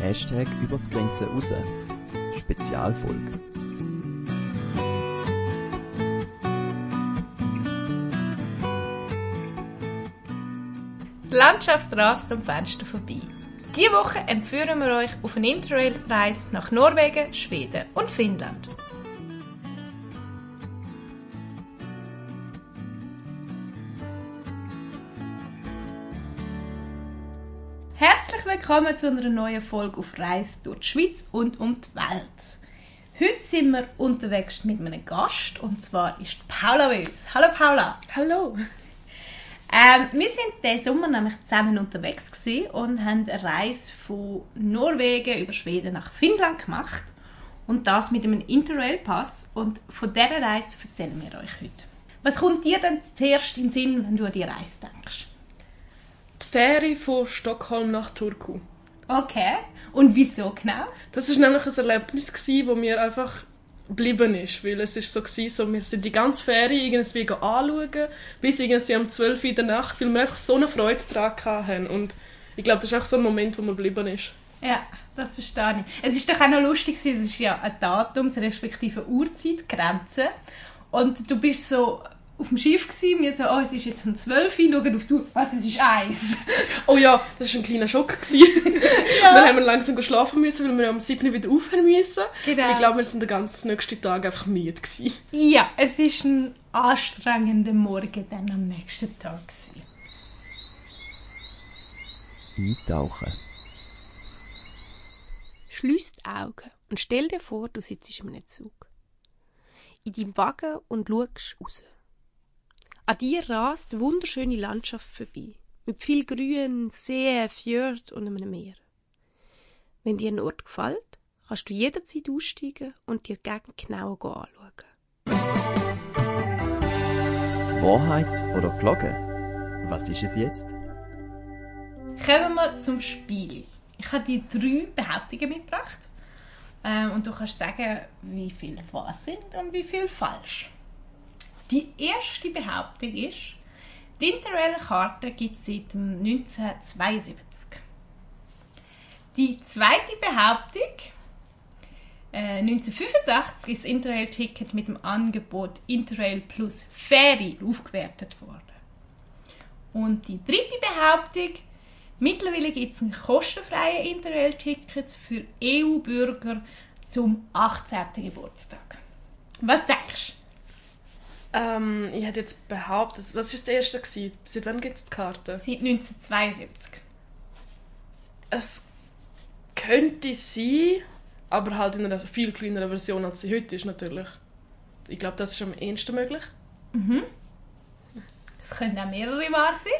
Hashtag über die Grenze raus. Spezialfolge. Die Landschaft rast am Fenster vorbei. Diese Woche entführen wir euch auf eine Interrail-Reise nach Norwegen, Schweden und Finnland. Willkommen zu einer neuen Folge auf Reise durch die Schweiz und um die Welt. Heute sind wir unterwegs mit einem Gast und zwar ist Paula bei uns. Hallo Paula. Hallo. Ähm, wir sind diesen Sommer nämlich zusammen unterwegs gewesen und haben eine Reise von Norwegen über Schweden nach Finnland gemacht. Und das mit einem Interrail-Pass. Und von dieser Reise erzählen wir euch heute. Was kommt dir denn zuerst in den Sinn, wenn du an die Reise denkst? Fähre von Stockholm nach Turku. Okay. Und wieso genau? Das war nämlich ein Erlebnis, gewesen, wo mir einfach geblieben ist. Weil es ist so, gewesen, so wir sind die ganze Ferie irgendwie anschauen, bis irgendwie um 12 Uhr in der Nacht, weil wir einfach so eine Freude daran hatten. Und ich glaube, das ist auch so ein Moment, wo man geblieben ist. Ja, das verstehe ich. Es ist doch auch noch lustig, es ist ja ein Datum, respektive Uhrzeit, Und du bist so auf dem Schiff gewesen, wir so, oh, es ist jetzt um 12 Uhr, schauen auf du, was, es ist eins. oh ja, das war ein kleiner Schock. Gewesen. ja. Dann haben wir langsam schlafen müssen, weil wir am 7 Uhr wieder aufhören müssen. Genau. Ich glaube, wir sind den ganzen nächsten Tag einfach müde gewesen. Ja, es ist ein anstrengender Morgen dann am nächsten Tag gewesen. Eintauchen. Schließ die Augen und stell dir vor, du sitzt in einem Zug. In deinem Wagen und schaust raus. An dir rast wunderschöne Landschaft vorbei, mit viel Grün, See, Fjord und einem Meer. Wenn dir ein Ort gefällt, kannst du jederzeit aussteigen und dir die Gegend genauer anschauen. Die Wahrheit oder Glocke? Was ist es jetzt? Kommen wir zum Spiel. Ich habe dir drei Behauptungen mitgebracht. Ähm, und du kannst sagen, wie viele wahr sind und wie viele falsch. Die erste Behauptung ist, die Interrail-Karte gibt es seit 1972. Die zweite Behauptung, äh, 1985 ist das Interrail-Ticket mit dem Angebot Interrail Plus Ferry aufgewertet worden. Und die dritte Behauptung, mittlerweile gibt es ein kostenfreies Interrail-Ticket für EU-Bürger zum 18. Geburtstag. Was denkst du? Ähm, ich hätte jetzt behauptet, was war das erste? Gewesen? Seit wann gibt es die Karte? Seit 1972. Es könnte sein, aber halt in einer viel kleineren Version, als sie heute ist natürlich. Ich glaube, das ist am ehesten möglich. Mhm. Es können auch mehrere wahr sein.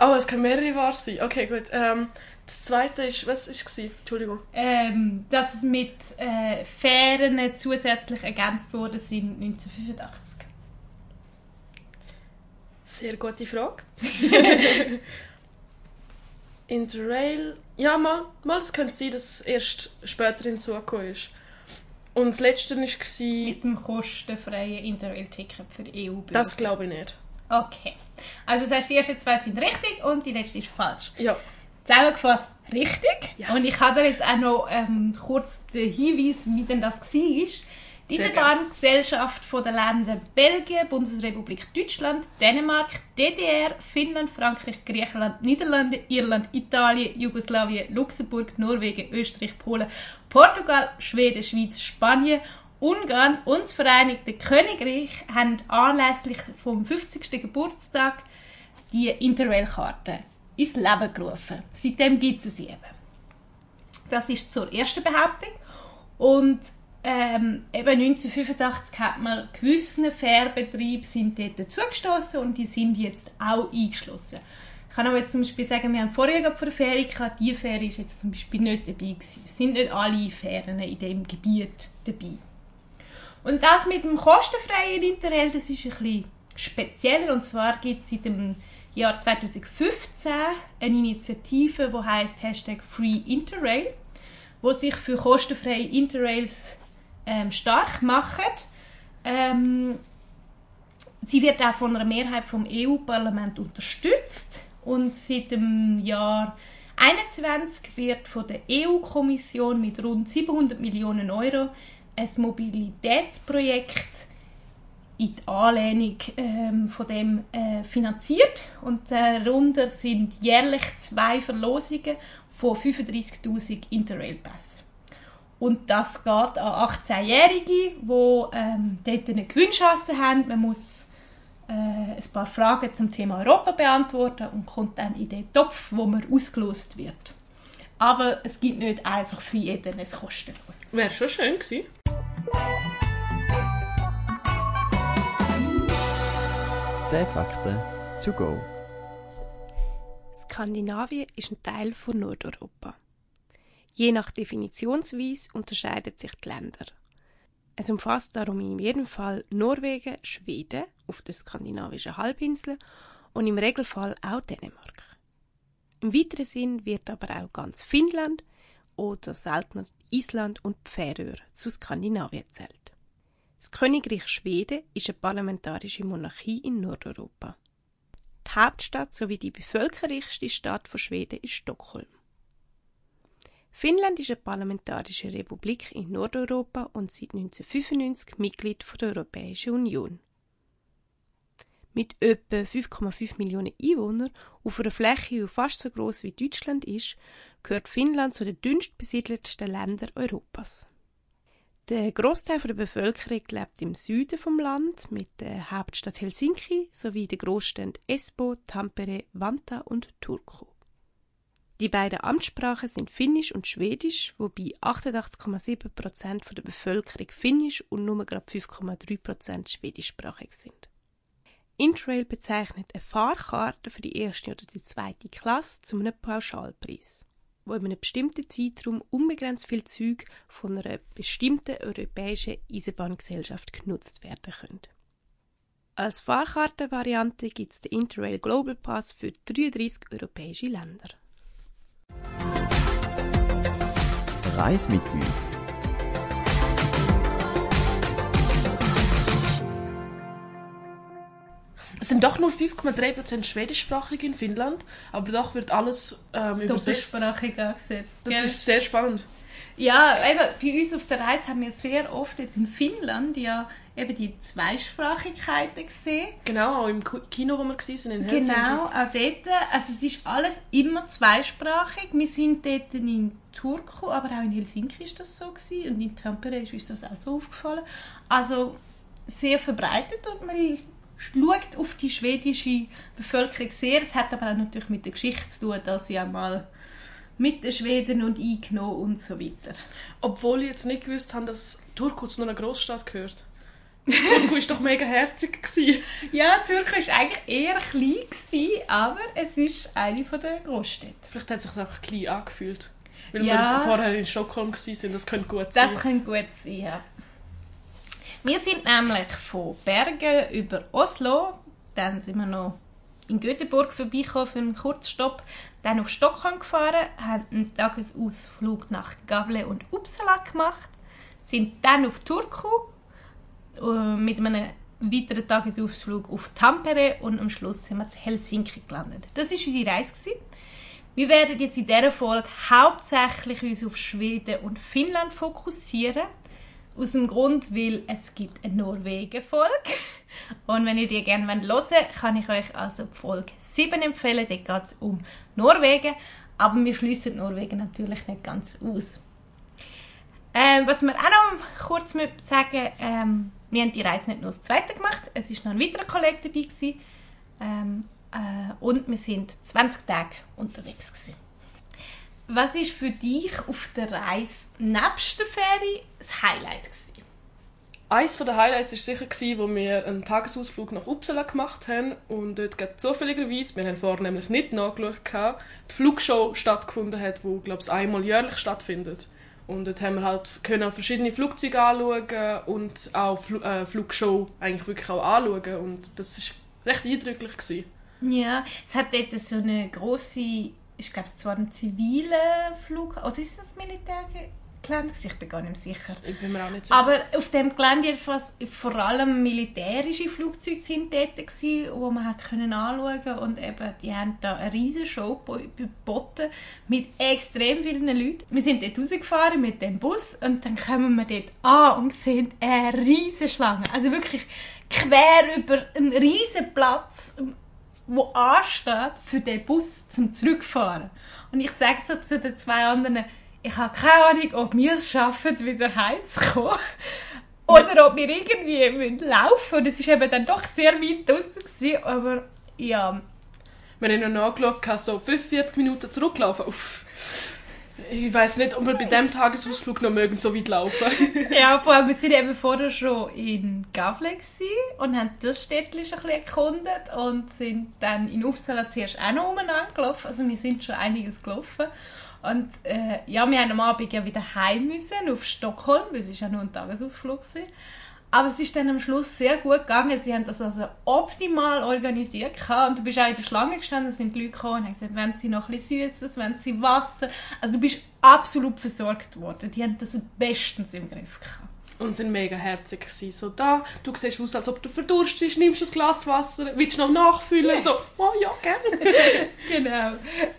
Oh, es können mehrere wahr sein. Okay, gut. Ähm, das zweite ist, was war es? Entschuldigung. Ähm, dass es mit äh, Fähren zusätzlich ergänzt wurde sind 1985. Sehr gute Frage. Interrail. Ja, mal, mal es könnte sein, dass es erst später hinzugekommen ist. Und das letzte war... Mit dem kostenfreien Interrail-Ticket für die EU-Bürger. Das glaube ich nicht. Okay. Also das heißt, die ersten zwei sind richtig und die letzte ist falsch. Ja. Zusammengefasst richtig. Yes. Und ich habe dir jetzt auch noch ähm, kurz den Hinweis, wie denn das war. Diese Bahngesellschaft von den Ländern Belgien, Bundesrepublik Deutschland, Dänemark, DDR, Finnland, Frankreich, Griechenland, Niederlande, Irland, Italien, Jugoslawien, Luxemburg, Norwegen, Österreich, Polen, Portugal, Schweden, Schweiz, Spanien, Ungarn und das Vereinigte Königreich haben anlässlich vom 50. Geburtstag die Interrail-Karte ins Leben gerufen. Seitdem gibt es sie eben. Das ist zur ersten Behauptung. Und ähm, eben 1985 hat man gewisse Fährbetriebe sind dort zugestoßen und die sind jetzt auch eingeschlossen. Ich kann aber jetzt zum Beispiel sagen, wir haben vorher vor der Fähre gehabt, die Fähre ist jetzt zum Beispiel nicht dabei gewesen. Es sind nicht alle Fähren in diesem Gebiet dabei. Und das mit dem kostenfreien Interrail, das ist ein bisschen spezieller und zwar gibt es seit dem Jahr 2015 eine Initiative, die heißt Hashtag Free Interrail, wo sich für kostenfreie Interrails ähm, stark machen. Ähm, sie wird auch von einer Mehrheit vom EU-Parlament unterstützt und seit dem Jahr 2021 wird von der EU-Kommission mit rund 700 Millionen Euro ein Mobilitätsprojekt in die Anlehnung ähm, von dem äh, finanziert und darunter sind jährlich zwei Verlosungen von 35.000 Interrail-Pässen. Und das geht an 18-Jährige, die ähm, dort eine Gewinnchance haben. Man muss äh, ein paar Fragen zum Thema Europa beantworten und kommt dann in den Topf, wo man ausgelost wird. Aber es gibt nicht einfach für jeden ein kostenloses. Wäre schon schön gewesen. Zehn Fakten to go. Skandinavien ist ein Teil von Nordeuropa. Je nach Definitionsweise unterscheiden sich die Länder. Es umfasst darum in jedem Fall Norwegen, Schweden auf der skandinavischen Halbinsel und im Regelfall auch Dänemark. Im weiteren Sinn wird aber auch ganz Finnland oder seltener Island und Färöer zu Skandinavien zählt. Das Königreich Schweden ist eine parlamentarische Monarchie in Nordeuropa. Die Hauptstadt sowie die bevölkerreichste Stadt von Schweden ist Stockholm. Finnland ist eine parlamentarische Republik in Nordeuropa und seit 1995 Mitglied der Europäischen Union. Mit etwa 5,5 Millionen Einwohnern auf einer Fläche, die fast so groß wie Deutschland ist, gehört Finnland zu den dünnst besiedelten Ländern Europas. Der Großteil der Bevölkerung lebt im Süden vom Land mit der Hauptstadt Helsinki sowie den Großstädten Espoo, Tampere, Vantaa und Turku. Die beiden Amtssprachen sind Finnisch und Schwedisch, wobei 88,7 Prozent der Bevölkerung Finnisch und nur gerade 5,3 Prozent schwedischsprachig sind. Intrail bezeichnet eine Fahrkarte für die erste oder die zweite Klasse zu einem Pauschalpreis wo in einem bestimmten Zeitraum unbegrenzt viel Züge von einer bestimmten europäischen Eisenbahngesellschaft genutzt werden können. Als Fahrkartenvariante gibt es den Interrail Global Pass für 33 europäische Länder. Reis mit uns. Es sind doch nur 5,3% schwedischsprachig in Finnland, aber doch wird alles ähm, übersetzt. Doppelsprachig angesetzt. Das gell? ist sehr spannend. Ja, eben, bei uns auf der Reise haben wir sehr oft jetzt in Finnland ja eben die Zweisprachigkeiten gesehen. Genau, auch im Kino, wo wir waren, in Helsinki. Genau, auch dort. Also es ist alles immer zweisprachig. Wir sind dort in Turku, aber auch in Helsinki ist das so gewesen. und in Tampere ist uns das auch so aufgefallen. Also sehr verbreitet und man schaut auf die schwedische Bevölkerung sehr. Es hat aber auch natürlich mit der Geschichte zu tun, dass sie ja mal mit den Schweden und eingenommen und so weiter. Obwohl ich jetzt nicht gewusst habe, dass Turku zu einer Großstadt gehört. Turku war doch mega herzig. gewesen. Ja, Turku war eigentlich eher klein, gewesen, aber es ist eine der Großstädte. Vielleicht hat es sich auch klein angefühlt. Weil Ja. wir vorher in Stockholm waren, das könnte gut sein. Das könnte gut sein, ja. Wir sind nämlich von Bergen über Oslo, dann sind wir noch in Göteborg vorbeigekommen für einen Kurzstopp, dann auf Stockholm gefahren, haben einen Tagesausflug nach Gavle und Uppsala gemacht, sind dann auf Turku äh, mit einem weiteren Tagesausflug auf Tampere und am Schluss sind wir in Helsinki gelandet. Das war unsere Reise. Wir werden jetzt in dieser Folge hauptsächlich uns auf Schweden und Finnland fokussieren. Aus dem Grund, weil es gibt eine Norwegen-Folge. Und wenn ihr die gerne hören wollt, kann ich euch also die Folge 7 empfehlen. Dort geht es um Norwegen. Aber wir schließen Norwegen natürlich nicht ganz aus. Ähm, was wir auch noch kurz sagen, ähm, wir haben die Reise nicht nur das zweite gemacht, es war noch ein weiterer Kollege dabei. Gewesen. Ähm, äh, und wir sind 20 Tage unterwegs. Gewesen. Was ist für dich auf der Reise nebst der Ferie das Highlight? Gewesen? Eines der Highlights war sicher, gewesen, wo wir einen Tagesausflug nach Uppsala gemacht haben. Und dort geht zufälligerweise, wir haben vorher nämlich nicht nachgeschaut, die Flugshow stattgefunden hat, die, glaube ich, einmal jährlich stattfindet. Und dort haben wir halt können verschiedene Flugzeuge anschauen und auch Fl äh, Flugshow eigentlich wirklich auch anschauen. Und das war recht eindrücklich. Gewesen. Ja, es hat dort so eine große, ich glaube, es war ein ziviler Flug, oder ist das Militär? Gelände, gewesen, ich bin gar nicht sicher. Ich bin mir auch nicht sicher. Aber auf dem Gelände jedenfalls vor allem militärische Flugzeuge sind dort gewesen, wo man hat können anschauen und eben, die haben da eine riesige Show geboten mit extrem vielen Leuten. Wir sind dort rausgefahren mit dem Bus und dann kommen wir dort an und sehen eine riesige Schlange. Also wirklich quer über einen riesen Platz wo ansteht für den Bus zum Zurückfahren. Und ich sage so zu den zwei anderen, ich habe keine Ahnung, ob wir es schaffen, wieder heimzukommen. Oder ob wir irgendwie müssen laufen Und es war eben dann doch sehr weit draussen. Gewesen, aber ja. Wir haben noch nachgeschaut, so 45 Minuten zurücklaufen. Uff. Ich weiß nicht, ob wir bei diesem Tagesausflug noch mögen, so weit laufen. ja, vor allem, wir waren eben vorher schon in Gavle und haben das Städtchen ein bisschen erkundet und sind dann in Uppsala zuerst auch noch umeinander gelaufen. Also wir sind schon einiges gelaufen. Und äh, ja, wir haben am Abend ja wieder heim müssen, auf Stockholm, weil es ja nur ein Tagesausflug war. Aber es ist dann am Schluss sehr gut gegangen. Sie haben das also optimal organisiert. Und du bist auch in der Schlange gestanden, sind die Leute gekommen und haben gesagt, wenn sie noch etwas Süßes, wenn sie Wasser. Also du bist absolut versorgt worden. Die haben das bestens im Griff gehabt. Und sind mega herzig gewesen. So, da, du siehst aus, als ob du verdurstest, nimmst ein Glas Wasser, willst du noch nachfüllen? So, oh ja, gerne. genau.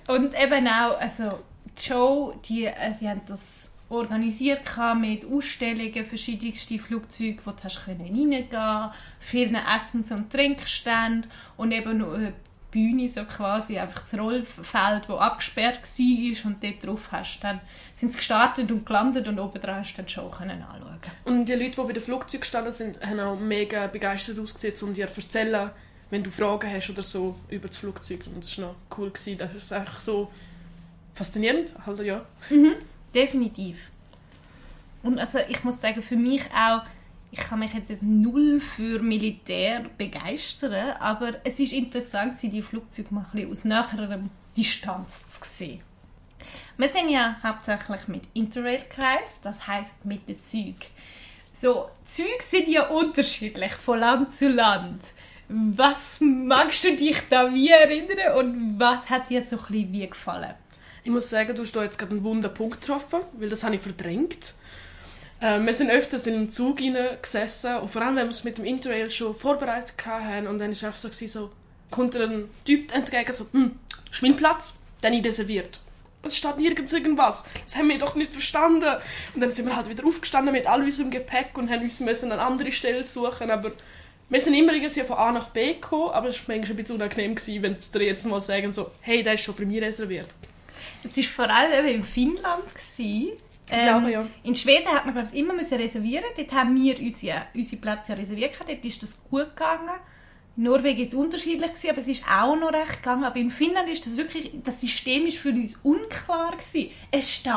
Und eben auch, also die Show, die, äh, sie haben das organisiert mit Ausstellungen, verschiedenste Flugzeuge, wo du hast reingehen konntest, vielen Essens- und Trinkständen und eben noch eine Bühne, so quasi einfach das Rollfeld, das abgesperrt war und dort drauf hast dann sind sie gestartet und gelandet und oben dran hast du dann Show können anschauen. Und die Leute, die bei den Flugzeugen gestanden sind, haben auch mega begeistert ausgesehen, um dir zu erzählen, wenn du Fragen hast oder so über das Flugzeug. Und das war noch cool. Gewesen. Das ist einfach so faszinierend, halt, ja. Mhm. Definitiv. Und also ich muss sagen, für mich auch, ich kann mich jetzt null für Militär begeistern, aber es ist interessant, die Flugzeuge mal ein aus näherer Distanz zu sehen. Wir sind ja hauptsächlich mit Interrail gereist, das heißt mit den Zügen. So, Züge sind ja unterschiedlich von Land zu Land. Was magst du dich da wie erinnern und was hat dir so ein bisschen wie gefallen? Ich muss sagen, du hast da jetzt gerade einen wunden Punkt getroffen, weil das habe ich verdrängt. Äh, wir sind öfters in einem Zug gesessen und vor allem, wenn wir es mit dem Interrail schon vorbereitet hatten und dann war es so, so kommt ein Typ entgegen, so, hm, ist mein Platz? Dann ich reserviert. Es steht nirgends irgendwas. Das haben wir doch nicht verstanden. Und dann sind wir halt wieder aufgestanden mit all unserem Gepäck und haben uns müssen eine andere Stelle suchen, aber wir sind immer irgendwie von A nach B gekommen, aber es war manchmal ein bisschen unangenehm, wenn sie dir erste Mal sagen, so, hey, der ist schon für mich reserviert. Es war vor allem in Finnland. Gewesen. Ähm, glaube, ja. In Schweden hat man glaube ich, immer müssen reservieren. Dort haben wir unsere, unsere Plätze ja reserviert. Dort ist das gut gegangen. Norwegen ist unterschiedlich gewesen, aber es ist auch noch recht gegangen. Aber in Finnland ist das wirklich, das System ist für uns unklar gewesen. Es steht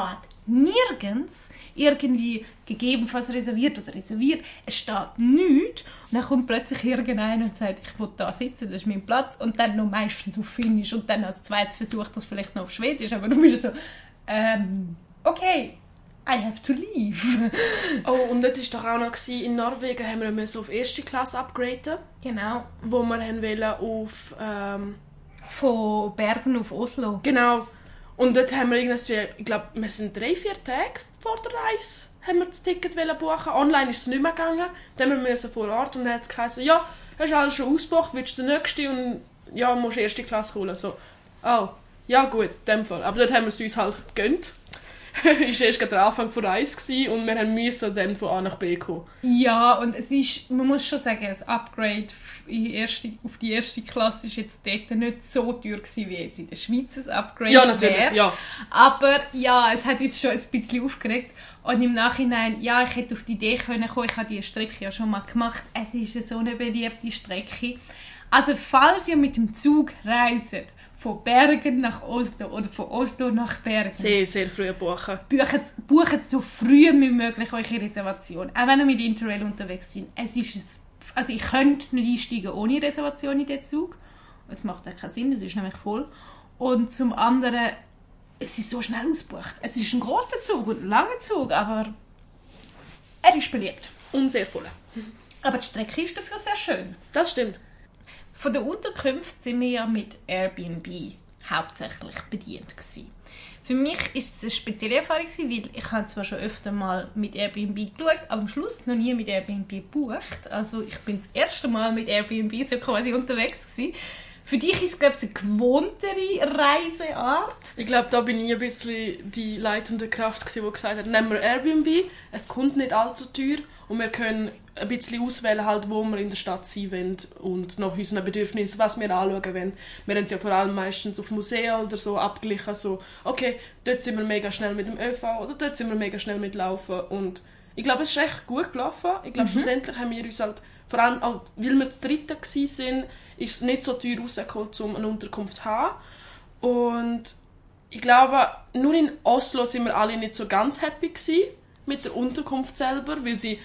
nirgends irgendwie gegebenenfalls reserviert oder reserviert. Es steht nichts. Und dann kommt plötzlich irgendeiner und sagt, ich will da sitzen, das ist mein Platz. Und dann noch meistens auf Finnisch und dann als zweites versucht das vielleicht noch auf Schwedisch. Aber du bist so, ähm, okay, I have to leave. oh, und das war doch auch noch, in Norwegen haben wir so auf erste Klasse upgraden. Genau. Wo wir haben wollen auf... Ähm, Von Bergen auf Oslo. Genau. Und dort haben wir irgendwie, ich glaube, wir sind drei, vier Tage vor der Reise haben wir das Ticket buchen. Online ist es nicht mehr gegangen. Dann müssen wir vor Ort und dann hat es geheißen, ja, hast du alles schon ausgebucht, willst du den nächsten und ja, musst erste Klasse holen. So, oh, ja gut, in dem Fall. Aber dort haben wir es uns halt gegönnt. ist erst der Anfang von Reis und wir mussten dann von A nach B kommen. Ja, und es ist, man muss schon sagen, das Upgrade erste, auf die erste Klasse ist jetzt dort nicht so teuer gewesen, wie jetzt in der Schweiz das Upgrade Ja, natürlich, wär. ja. Aber ja, es hat uns schon ein bisschen aufgeregt. Und im Nachhinein, ja, ich hätte auf die Idee können kommen, ich habe diese Strecke ja schon mal gemacht. Es ist so eine beliebte Strecke. Also falls ihr mit dem Zug reist, von Bergen nach Oslo oder von Oslo nach Bergen. Sehr, sehr früh buchen. Buchen, buchen so früh wie möglich eure Reservation. Auch wenn ihr mit Interrail unterwegs seid. Es ist also ich könnte nicht einsteigen ohne Reservation in den Zug. Es macht ja keinen Sinn, es ist nämlich voll. Und zum anderen, es ist so schnell ausgebucht. Es ist ein großer Zug und ein langer Zug, aber er ist beliebt. Und sehr voll. Aber die Strecke ist dafür sehr schön. Das stimmt. Von der Unterkunft sind wir ja mit Airbnb hauptsächlich bedient gewesen. Für mich ist es eine spezielle Erfahrung, weil ich habe zwar schon öfter mal mit Airbnb geschaut, aber am Schluss noch nie mit Airbnb gebucht. Also ich bin das erste Mal mit Airbnb so quasi unterwegs gewesen. Für dich ist es, glaube ich, eine gewohntere Reiseart. Ich glaube, da bin ich ein bisschen die leitende Kraft, gewesen, die gesagt hat, nehmen wir Airbnb, es kommt nicht allzu teuer und wir können ein bisschen auswählen, halt, wo wir in der Stadt sein wollen und nach unseren Bedürfnissen, was wir anschauen wollen. Wir haben es ja vor allem meistens auf Museen oder so abgeglichen, so, okay, dort sind wir mega schnell mit dem ÖV oder dort sind wir mega schnell mit Laufen und ich glaube, es ist echt gut gelaufen. Ich glaube, schlussendlich haben wir uns halt, vor allem auch, weil wir das Dritte waren, ist es nicht so teuer rausgeholt, um eine Unterkunft zu haben. Und ich glaube, nur in Oslo sind wir alle nicht so ganz happy gewesen mit der Unterkunft selber, weil sie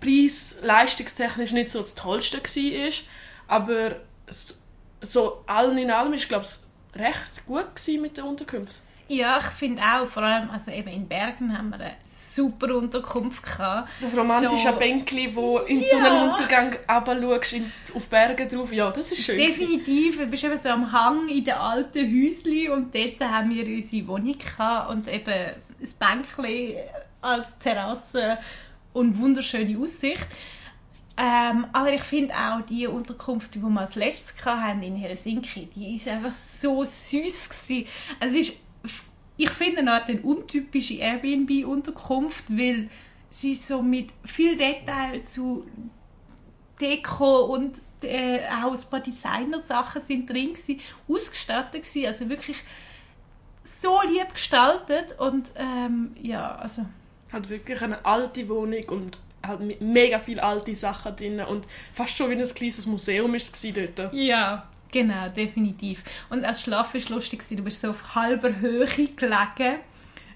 preis-leistungstechnisch nicht so das Tollste war. Aber so allen in allem ist glaube ich recht gut mit der Unterkunft. Ja, ich finde auch, vor allem also eben in Bergen haben wir eine super Unterkunft gehabt. Das romantische So- Bänkli, wo in Ja. Sonnenuntergang runterschaust, auf Berge drauf, ja, das ist schön. Definitiv, du bist eben so am Hang in den alten Häuschen und dort haben wir unsere Wohnung gehabt und eben ein Bänkchen als Terrasse und wunderschöne Aussicht. Ähm, aber ich finde auch die Unterkunft, die wir als letztes hatten in Helsinki, die ist einfach so süß gewesen. Also es ist, ich finde Art eine untypische Airbnb-Unterkunft, weil sie so mit viel Detail zu Deko und äh, auch ein paar Designer-Sachen sind drin gewesen, ausgestattet gewesen, also wirklich so lieb gestaltet und ähm, ja, also Hat wirklich eine alte Wohnung und halt mega viele alte Sachen drin und fast schon wie ein kleines Museum ist es dort. ja, genau, definitiv. Und als Schlafen war lustig, du bist so auf halber Höhe gelegen.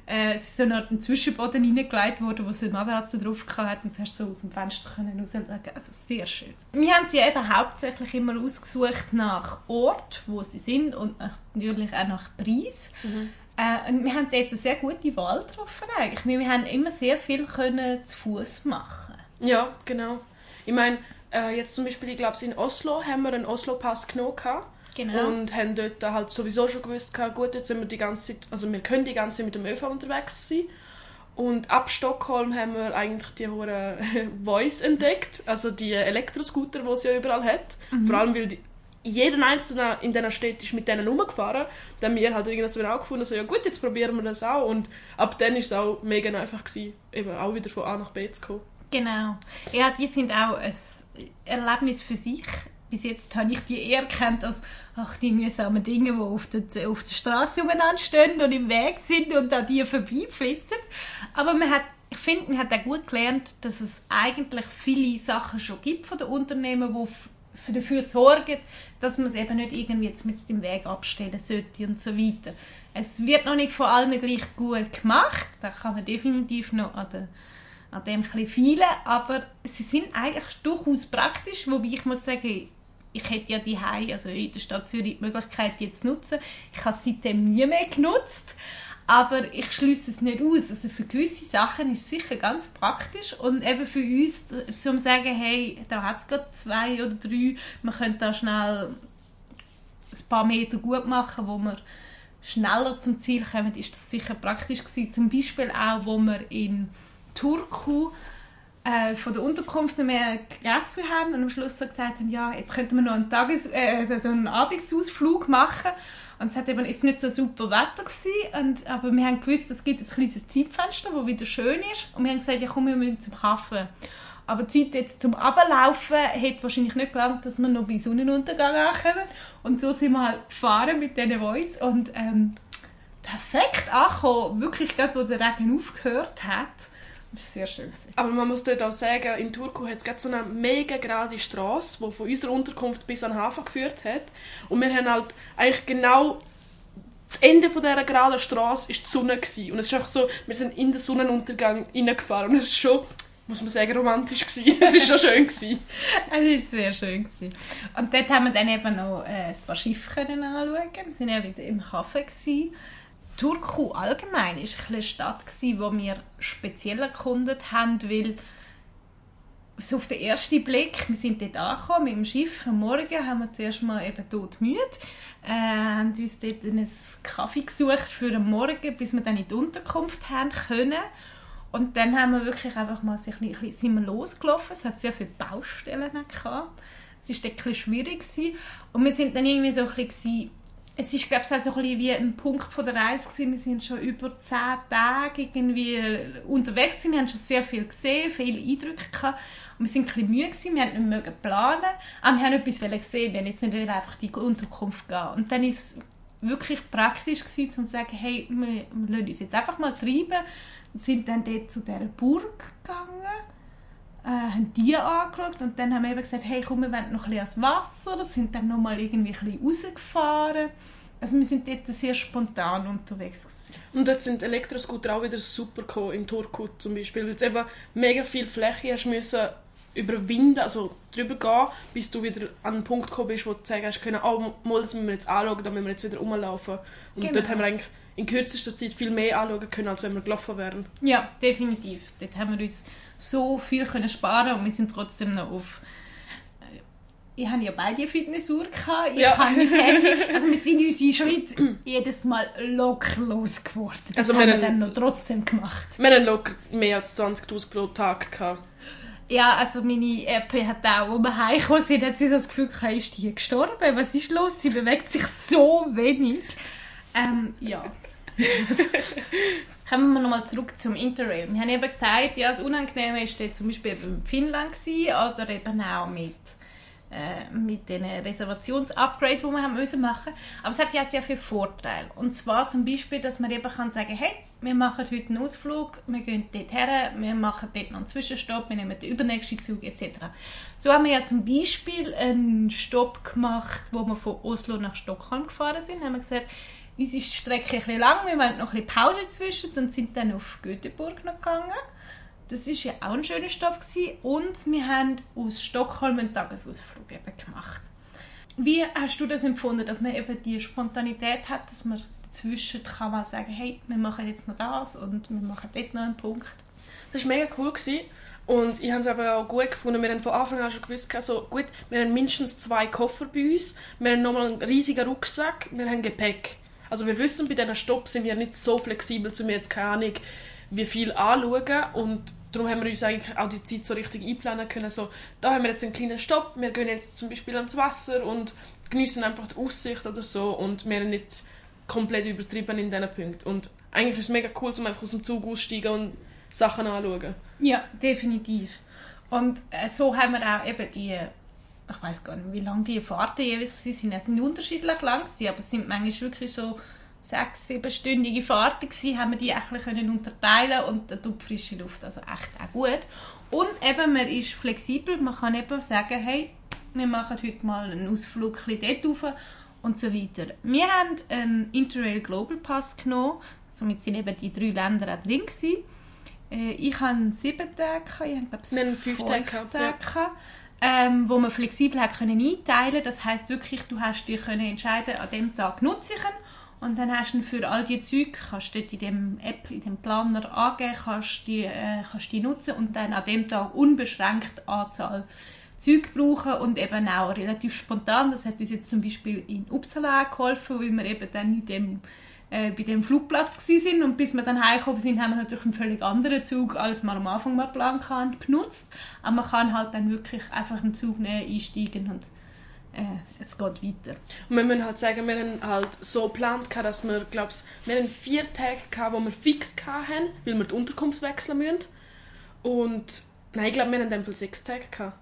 Äh, es ist so eine Art ein Zwischenboden reingelegt worden, wo sie eine Matratze drauf hatte und du hast so aus dem Fenster können rausschauen. Also sehr schön. Wir haben sie eben hauptsächlich immer ausgesucht nach Ort, wo sie sind und natürlich auch nach Preis. Äh, und wir haben jetzt eine sehr gute Wahl getroffen eigentlich. Wir, wir haben immer sehr viel können zu Fuß machen. Ja, genau. Ich meine, äh, jetzt zum Beispiel, ich glaube, in Oslo haben wir einen Oslo-Pass genommen gehabt. Genau. und haben dort halt sowieso schon gewusst, gehabt, gut, jetzt sind wir die ganze Zeit, also wir können die ganze Zeit mit dem ÖV unterwegs sein. Und ab Stockholm haben wir eigentlich die hure Voice entdeckt, also die Elektroscooter, die es ja überall hat. Vor allem, weil die, jeder Einzelne in dieser Stadt ist mit denen rumgefahren. Dann haben wir halt irgendwas auch gefunden, so, ja gut, jetzt probieren wir das auch. Und ab dann war es auch mega einfach, gewesen, eben auch wieder von A nach B zu kommen. Genau. Ja, die sind auch ein Erlebnis für sich. Bis jetzt habe ich die eher kennt als ach, die mühsamen Dinge, die auf der, auf der Straße umeinander stehen und im Weg sind und an dir vorbeiflitzen. Aber man hat, ich finde, man hat auch gut gelernt, dass es eigentlich viele Sachen schon gibt von den Unternehmen, die dafür sorgen, dass man es eben nicht irgendwie jetzt mit dem Weg abstellen sollte und so weiter. Es wird noch nicht von allen gleich gut gemacht. Da kann man definitiv noch an der an dem viele, aber sie sind eigentlich durchaus praktisch, wobei ich muss sagen, ich hätte ja die also in der Stadt Zürich die Möglichkeit jetzt zu nutzen. Ich habe seitdem nie mehr genutzt, aber ich schließe es nicht aus. Also für gewisse Sachen ist es sicher ganz praktisch und eben für uns, zum sagen, hey, da hat es gerade zwei oder drei, man könnte da schnell ein paar Meter gut machen, wo wir schneller zum Ziel kommen, ist das sicher praktisch gewesen. Zum Beispiel auch, wo wir in Turku äh, von der Unterkunft nicht mehr gegessen haben und am Schluss so gesagt haben, ja, jetzt könnten wir noch einen, Tages äh, also so einen Abendsausflug machen. Und es hat eben ist nicht so super Wetter gewesen, und, aber wir haben gewusst, es gibt ein kleines Zeitfenster, wo wieder schön ist. Und wir haben gesagt, ja komm, wir müssen zum Hafen. Aber die Zeit jetzt zum Ablaufen hätte wahrscheinlich nicht gelangt, dass wir noch bei Sonnenuntergang ankommen. Und so sind wir halt gefahren mit diesen Voice und ähm, perfekt angekommen. Wirklich gerade, wo der Regen aufgehört hat. Das war sehr schön. Gewesen. Aber man muss dort auch sagen, in Turku hat es gerade so eine mega gerade Straße, die von unserer Unterkunft bis an den Hafen geführt hat. Und wir haben halt eigentlich genau das Ende von dieser geraden Straße ist die Sonne gewesen. Und es ist einfach so, wir sind in den Sonnenuntergang reingefahren und es ist schon, muss man sagen, romantisch gewesen. es ist schon schön gewesen. Es war sehr schön. Gewesen. Und dort haben wir dann eben noch äh, ein paar Schiffe können anschauen. Wir waren ja wieder im Hafen. Gewesen. Turku allgemein bisschen eine Stadt, wo wir speziell erkundet haben, weil so auf den ersten Blick, wir sind dort angekommen mit dem Schiff am Morgen, haben wir zuerst mal eben todmüde, äh, haben uns dort einen Kaffee gesucht für den Morgen, bis wir dann in die Unterkunft haben können. Und dann haben wir wirklich einfach mal sich ein bisschen, sind wir losgelaufen, es hat sehr viele Baustellen gehabt. Es war ein bisschen schwierig gewesen. und wir sind dann irgendwie so ein bisschen es ist glaube ich auch so ein bisschen wie ein Punkt von der Reise gewesen. Wir sind schon über zehn Tage irgendwie unterwegs. Wir haben schon sehr viel gesehen, viele Eindrücke gehabt. Und wir sind ein bisschen müde gewesen. Wir haben nicht mehr planen, aber wir haben etwas gesehen. Wir haben jetzt nicht einfach die Unterkunft gehen. Und dann ist es wirklich praktisch gewesen, zu sagen, hey, wir, wir lassen uns jetzt einfach mal treiben. Und sind dann dort zu dieser Burg gegangen äh, haben die angeschaut und dann haben wir eben gesagt, hey komm, wir wollen noch ein bisschen ans Wasser, sind dann noch mal irgendwie ein bisschen rausgefahren. Also wir sind dort sehr spontan unterwegs gewesen. Und dort sind Elektroscooter auch wieder super gekommen, im Turkut zum Beispiel, weil du eben mega viel Fläche hast müssen überwinden, also drüber gehen, bis du wieder an einen Punkt gekommen bist, wo du sagen hast können, oh, mal, das müssen wir jetzt anschauen, dann müssen wir jetzt wieder rumlaufen. Und genau. dort haben wir eigentlich in kürzester Zeit viel mehr anschauen können, als wenn wir gelaufen wären. Ja, definitiv. Dort haben wir uns so viel können sparen und wir sind trotzdem noch auf äh, ich habe ja beide Fitnessuhr gehabt. Ich ja. habe mein Handy, also wir sind unsere Schritte jedes Mal locker losgeworden. Das also haben wir dann noch trotzdem gemacht. Wir haben locker mehr als 20'000 pro Tag gehabt. Ja, also meine App hat auch, als wir heimgekommen sind, hat sie so das Gefühl gehabt, ist die gestorben? Was ist los? Sie bewegt sich so wenig. Ähm, ja. Kommen wir nochmal zurück zum Interrail. Wir haben eben gesagt, ja, das Unangenehme war zum Beispiel in Finnland oder eben auch mit, äh, mit den Reservationsupgrade, die wir haben müssen machen Aber es hat ja sehr viele Vorteile. Und zwar zum Beispiel, dass man eben kann sagen hey, wir machen heute einen Ausflug, wir gehen dort her, wir machen dort noch einen Zwischenstopp, wir nehmen den übernächsten Zug etc. So haben wir ja zum Beispiel einen Stopp gemacht, wo wir von Oslo nach Stockholm gefahren sind. Haben wir gesagt, uns ist die Strecke etwas lang, wir wollten noch ein Pause zwischen und sind dann auf Göteborg noch gegangen. Das war ja auch ein schöner Stopp. Gewesen. Und wir haben aus Stockholm einen Tagesausflug eben gemacht. Wie hast du das empfunden, dass man eben die Spontanität hat, dass man dazwischen kann man sagen, hey, wir machen jetzt noch das und wir machen dort noch einen Punkt? Das war mega cool. Gewesen. Und ich habe es aber auch gut gefunden. Wir haben von Anfang an schon gewusst, also gut, wir haben mindestens zwei Koffer bei uns, wir haben nochmal einen riesigen Rucksack, wir haben Gepäck. Also wir wissen, bei diesen Stopp sind wir nicht so flexibel, mir jetzt keine Ahnung, wie viel anschauen und darum haben wir uns eigentlich auch die Zeit so richtig einplanen können. So, da haben wir jetzt einen kleinen Stopp, wir gehen jetzt zum Beispiel ans Wasser und genießen einfach die Aussicht oder so und wir haben nicht komplett übertrieben in diesen Punkten. Und eigentlich ist es mega cool, um einfach aus dem Zug aussteigen und Sachen anschauen. Ja, definitiv. Und äh, so haben wir auch eben die ich weiß gar nicht, wie lange die Fahrten jeweils waren. Es sind unterschiedlich lang, gewesen, aber es sind manchmal wirklich so sechs, siebenstündige Fahrten gewesen, haben wir die ein bisschen unterteilen und da tut frische Luft also echt auch gut. Und eben, man ist flexibel, man kann eben sagen, hey, wir machen heute mal einen Ausflug dort rauf und so weiter. Wir haben einen Interrail Global Pass genommen, somit sind eben die drei Länder auch drin gewesen. Äh, ich hatte sieben Tage, ich habe glaube ich fünf Tage gehabt. Tage ähm, wo man flexibel hat können einteilen. Das heißt wirklich, du hast dich können entscheiden, an dem Tag nutze ich ihn und dann hast du für all die Züge kannst du in dem App, in dem Planer angeben, kannst die, äh, kannst die nutzen und dann an dem Tag unbeschränkt Anzahl Züge brauchen und eben auch relativ spontan. Das hat uns jetzt zum Beispiel in Uppsala geholfen, weil wir eben dann in dem äh, bei dem Flugplatz sind und bis wir dann heimgekommen sind, haben wir natürlich einen völlig anderen Zug, als wir am Anfang mal geplant haben, genutzt. Aber man kann halt dann wirklich einfach einen Zug nehmen, einsteigen und äh, es geht weiter. Und wir müssen halt sagen, wir haben halt so geplant, dass wir, glaube wir haben vier Tage gehabt, wo wir fix hatten, weil wir die Unterkunft wechseln müssen. Und nein, ich glaube, wir haben dann sechs Tage gehabt.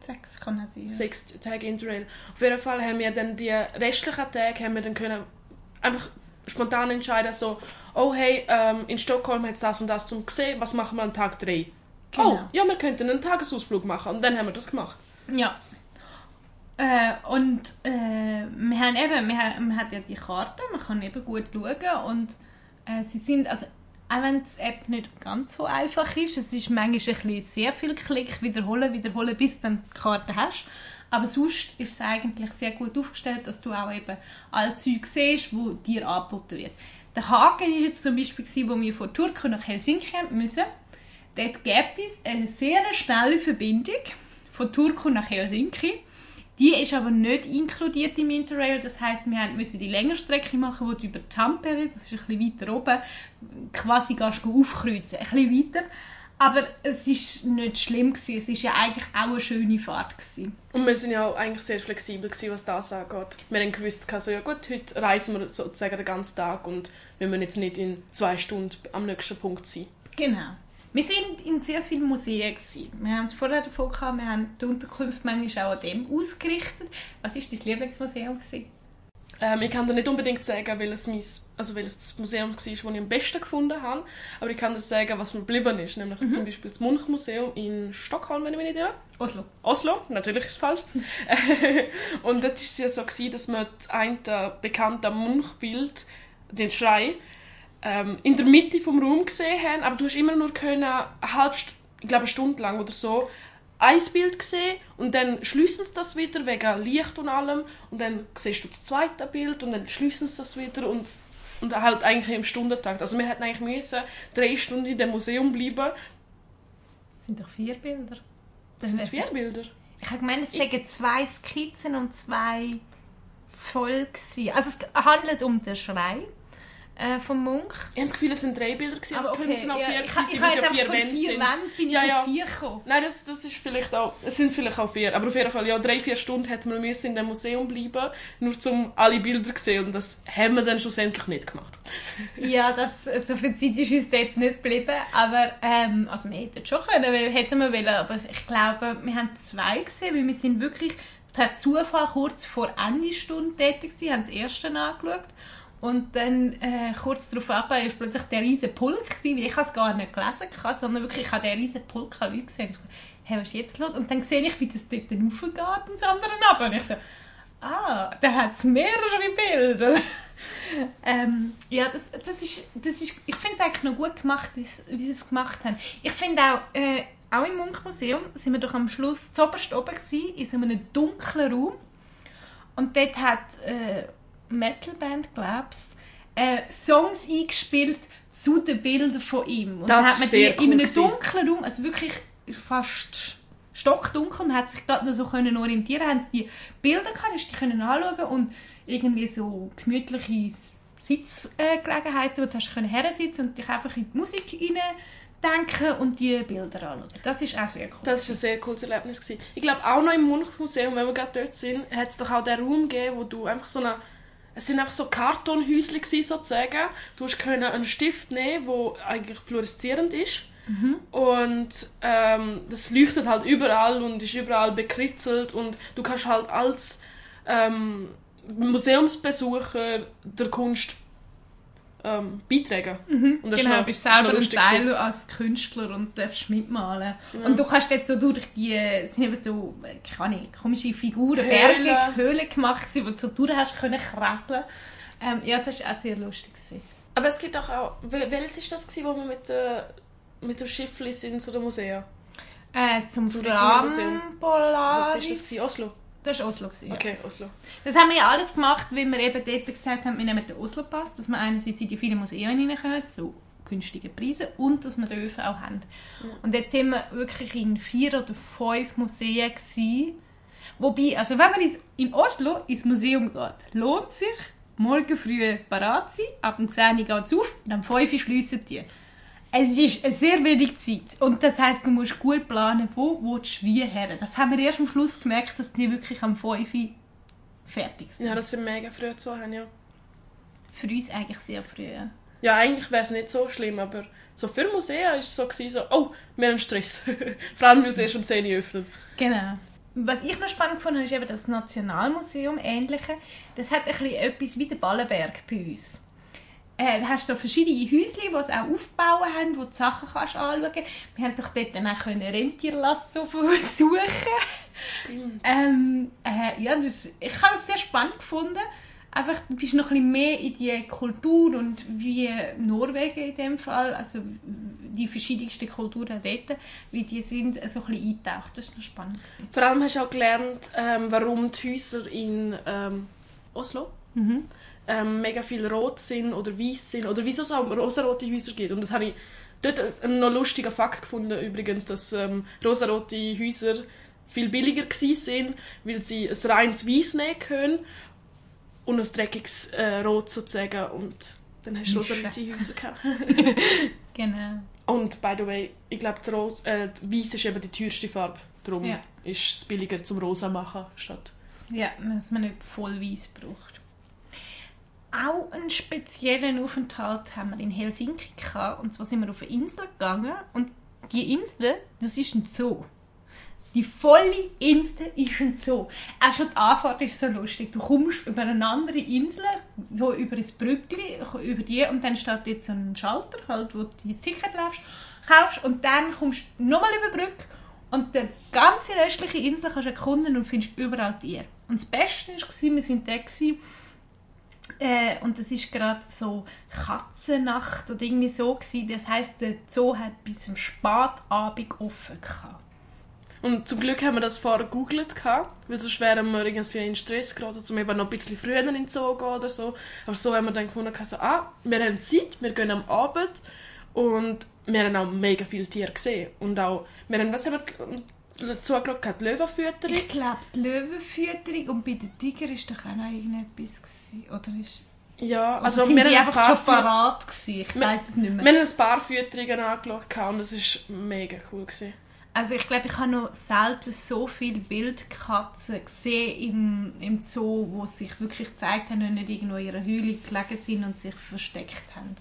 Sechs kann es sein. Sechs Tage Interrail. Auf jeden Fall haben wir dann die restlichen Tage haben wir dann können einfach spontan entscheiden, so, oh hey, ähm, in Stockholm hat es das und das zum sehen, was machen wir an Tag 3? Genau. Oh, ja, wir könnten einen Tagesausflug machen. Und dann haben wir das gemacht. Ja. Äh, und äh, wir haben eben, wir haben, man hat ja die Karte, man kann eben gut schauen und äh, sie sind, also auch wenn die App nicht ganz so einfach ist, es ist manchmal ein bisschen sehr viel Klick, wiederholen, wiederholen, bis du dann die Karte hast. Aber sonst ist es eigentlich sehr gut aufgestellt, dass du auch eben alle Zeug siehst, die dir angeboten wird. Der Haken war jetzt zum Beispiel, wo wir von Turku nach Helsinki müssen. Dort gibt es eine sehr schnelle Verbindung von Turku nach Helsinki. Die ist aber nicht inkludiert im Interrail. Das heißt, wir müssen die längere Strecke machen, wo du über Tampere, das ist ein bisschen weiter oben, quasi gehst du aufkreuzen. Ein bisschen weiter. Aber es war nicht schlimm gewesen. Es war ja eigentlich auch eine schöne Fahrt gewesen. Und wir sind ja auch eigentlich sehr flexibel gewesen, was das angeht. Wir haben gewusst, also, ja gut, heute reisen wir sozusagen den ganzen Tag und wir müssen jetzt nicht in zwei Stunden am nächsten Punkt sein. Genau. Wir sind in sehr vielen Museen. Gewesen. Wir haben es vorher davon gehabt, wir haben die Unterkünfte manchmal auch an dem ausgerichtet. Was war dein Lieblingsmuseum? Gewesen? Ähm, ich kann dir nicht unbedingt sagen, welches, mein, also welches das Museum war, das ich am besten gefunden habe, aber ich kann dir sagen, was mir geblieben ist, nämlich mhm. zum Beispiel das Munchmuseum in Stockholm, wenn ich mich nicht irre. Oslo. Oslo, natürlich ist es falsch. und dort war es ja so, gewesen, dass wir das eine bekannte Munchbild, den Schrei, ähm, in der Mitte vom Raum gesehen haben, aber du hast immer nur können, eine halbe Stunde, ich glaube eine Stunde lang oder so, ein Bild gesehen und dann schließen sie das wieder wegen Licht und allem und dann siehst du das zweite Bild und dann schließen sie das wieder und, und halt eigentlich im Stundentakt. Also wir hätten eigentlich müssen drei Stunden in dem Museum bleiben. Das sind doch vier Bilder. Das sind vier Bilder? Ich habe gemeint, es sagen zwei Skizzen und zwei voll Also es handelt um den Schrei äh, vom Monk. Ich habe das Gefühl, es sind drei Bilder gewesen, aber es okay, könnten auch vier ja, gewesen ich, ich, ja vier Wände vier sind. Wände bin ja, ich ja. vier gekommen. Nein, das, das ist vielleicht auch, es sind vielleicht auch vier, aber auf jeden Fall, ja, drei, vier Stunden hätten wir müssen in dem Museum bleiben, nur um alle Bilder zu sehen und das haben wir dann schlussendlich nicht gemacht. ja, das, so viel Zeit ist uns dort nicht geblieben, aber ähm, also wir hätten schon können, hätten wir wollen, aber ich glaube, wir haben zwei gesehen, weil wir sind wirklich per Zufall kurz vor Ende Stunde tätig gewesen, haben das erste angeschaut und dann äh, kurz darauf ab, war plötzlich der riesige Pulk, gewesen, weil ich es gar nicht gelesen habe, sondern wirklich, ich habe den riesen Pulk an Leuten gesehen. Ich so, hey, was ist jetzt los? Und dann sehe ich, wie das dort raufgeht und das andere ab. Und ich so, ah, da hat es mehrere Bilder. ähm, ja, das, das, ist, das ist, ich finde es eigentlich noch gut gemacht, wie sie es gemacht haben. Ich finde auch, äh, auch im Munkmuseum sind wir doch am Schluss zuoberst oben gewesen, in so einem dunklen Raum. Und dort hat... Äh, Metalband, glaubst äh, Songs eingespielt zu den Bildern von ihm. Und das dann hat man die cool in einem dunklen Raum, also wirklich fast stockdunkel, man hat sich gerade noch so können orientieren, haben sie die Bilder gehabt, die können anschauen und irgendwie so gemütliche Sitzgelegenheiten, wo du hast können hersitzen und dich einfach in die Musik hinein denken und die Bilder anschauen. Das ist auch sehr cool. Das war ein sehr cooles Erlebnis. Gewesen. Ich glaube, auch noch im Munchmuseum, wenn wir gerade dort sind, hat es doch auch den Raum gegeben, wo du einfach so eine es sind einfach so Kartonhäuschen sozusagen. Du hast können einen Stift nehmen, der eigentlich fluoreszierend ist. Mhm. Und ähm, das leuchtet halt überall und ist überall bekritzelt und du kannst halt als ähm, Museumsbesucher der Kunst ähm, beitragen. Mhm, und das genau, du bist selber ein Teil als Künstler und darfst mitmalen. Ja. Und du kannst jetzt so durch die, sind eben so, keine komische Figuren. Berge, Höhlen gemacht, wo du so durch hast können krasseln. Ähm, ja, das war auch sehr lustig. Gewesen. Aber es gibt auch, auch welches war das, gewesen, wo wir mit, äh, mit dem Schiff sind zu den Museen? Äh, zum zu Polaris. Was war das? Gewesen? Oslo? Das war Oslo. Ja. Okay, Oslo. Das haben wir ja alles gemacht, weil wir eben dort gesagt haben, wir nehmen den Oslo-Pass, dass wir einerseits in die vielen Museen reinkommen, zu günstigen Preisen, und dass wir den Öfen auch haben. Ja. Und jetzt sind wir wirklich in vier oder fünf Museen gewesen. Wobei, also wenn man in Oslo ins Museum geht, lohnt sich, morgen früh parat sein, ab dem 10 Uhr geht es auf und am 5 Uhr schliessen die. Es ist eine sehr wenig Zeit. Und das heisst, du musst gut planen, wo willst du wie her. Das haben wir erst am Schluss gemerkt, dass die wirklich am 5 Uhr fertig sind. Ja, das sind mega früh zu haben, ja. Für uns eigentlich sehr früh. Ja, eigentlich wäre es nicht so schlimm, aber so für Museen war es so, gewesen, so, oh, wir haben Stress. Vor allem, weil es erst um 10 Uhr öffnet. Genau. Was ich noch spannend fand, ist eben das Nationalmuseum, ähnliche. Das hat ein bisschen etwas wie der Ballenberg bei uns äh, hast so verschiedene Häuschen, die es auch aufbauen haben, wo du Sachen kannst anschauen kannst. Wir haben doch dort dann auch Rentierlasso versuchen. Stimmt. Ähm, äh, ja, das, ich habe es sehr spannend gefunden. Einfach, du bist noch ein bisschen mehr in die Kultur und wie Norwegen in dem Fall, also die verschiedensten Kulturen dort, wie die sind, so ein bisschen eingetaucht. Das war noch spannend. Vor allem hast du auch gelernt, ähm, warum die Häuser in ähm, Oslo mhm ähm, mega viel rot sind oder weiß sind oder wieso es auch rosarote Häuser gibt. Und das habe ich dort einen noch lustigen Fakt gefunden übrigens, dass ähm, rosarote Häuser viel billiger sind, weil sie ein reines Weiß nehmen können und ein dreckiges äh, Rot sozusagen und dann hast du rosarote Häuser gehabt. Genau. Und by the way, ich glaube, Ros- äh, Weiß ist eben die teuerste Farbe. Darum Ja. ist es billiger zum Rosa machen statt. Ja, dass man nicht voll weiß braucht. Auch einen speziellen Aufenthalt haben wir in Helsinki gehabt. Und zwar sind wir auf eine Insel gegangen. Und die Insel, das ist ein Zoo. Die volle Insel ist ein Zoo. Auch schon die Anfahrt ist so lustig. Du kommst über eine andere Insel, so über ein Brückli, über die, und dann steht jetzt so ein Schalter, halt, wo du dein Ticket kaufst, kaufst und dann kommst du nochmal über die Brücke und die ganze restliche Insel kannst du erkunden und findest überall Tiere. Und das Beste war, wir waren da äh, und das ist gerade so Katzennacht oder irgendwie so gewesen. Das heisst, der Zoo hat bis zum Spätabend offen gehabt. Und zum Glück haben wir das vorher gegoogelt, weil sonst wären wir irgendwie in Stress geraten, um eben noch ein bisschen früher in den Zoo zu gehen oder so. Aber so haben wir dann gefunden, so, ah, wir haben Zeit, wir gehen am Abend und wir haben auch mega viele Tiere gesehen. Und auch, wir haben, was haben wir zugeschaut, gehabt? die Löwenfütterung. Ich glaube, die Löwenfütterung und bei den Tiger war doch auch noch irgendetwas. Gewesen, oder ist, Ja, also sind wir haben ein einfach schon parat gewesen? Ich weiß es nicht mehr. Wir haben ein paar Fütterungen angeschaut und das war mega cool. Gewesen. Also ich glaube, ich habe noch selten so viele Wildkatzen gesehen im, im Zoo, wo sich wirklich gezeigt haben und nicht irgendwo in ihrer Höhle gelegen sind und sich versteckt haben.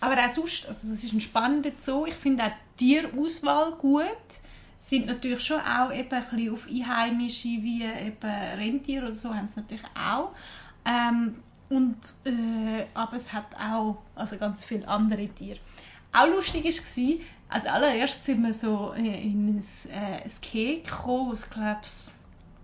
Aber auch sonst, also es ist ein spannender Zoo. Ich finde auch die Tierauswahl gut. Es sind natürlich schon auch eben ein bisschen auf Einheimische wie eben Rentiere oder so haben sie natürlich auch. Ähm, und, äh, aber es hat auch also ganz viele andere Tiere. Auch lustig war, als allererst sind wir so in ein, äh, Cake gekommen, was glaube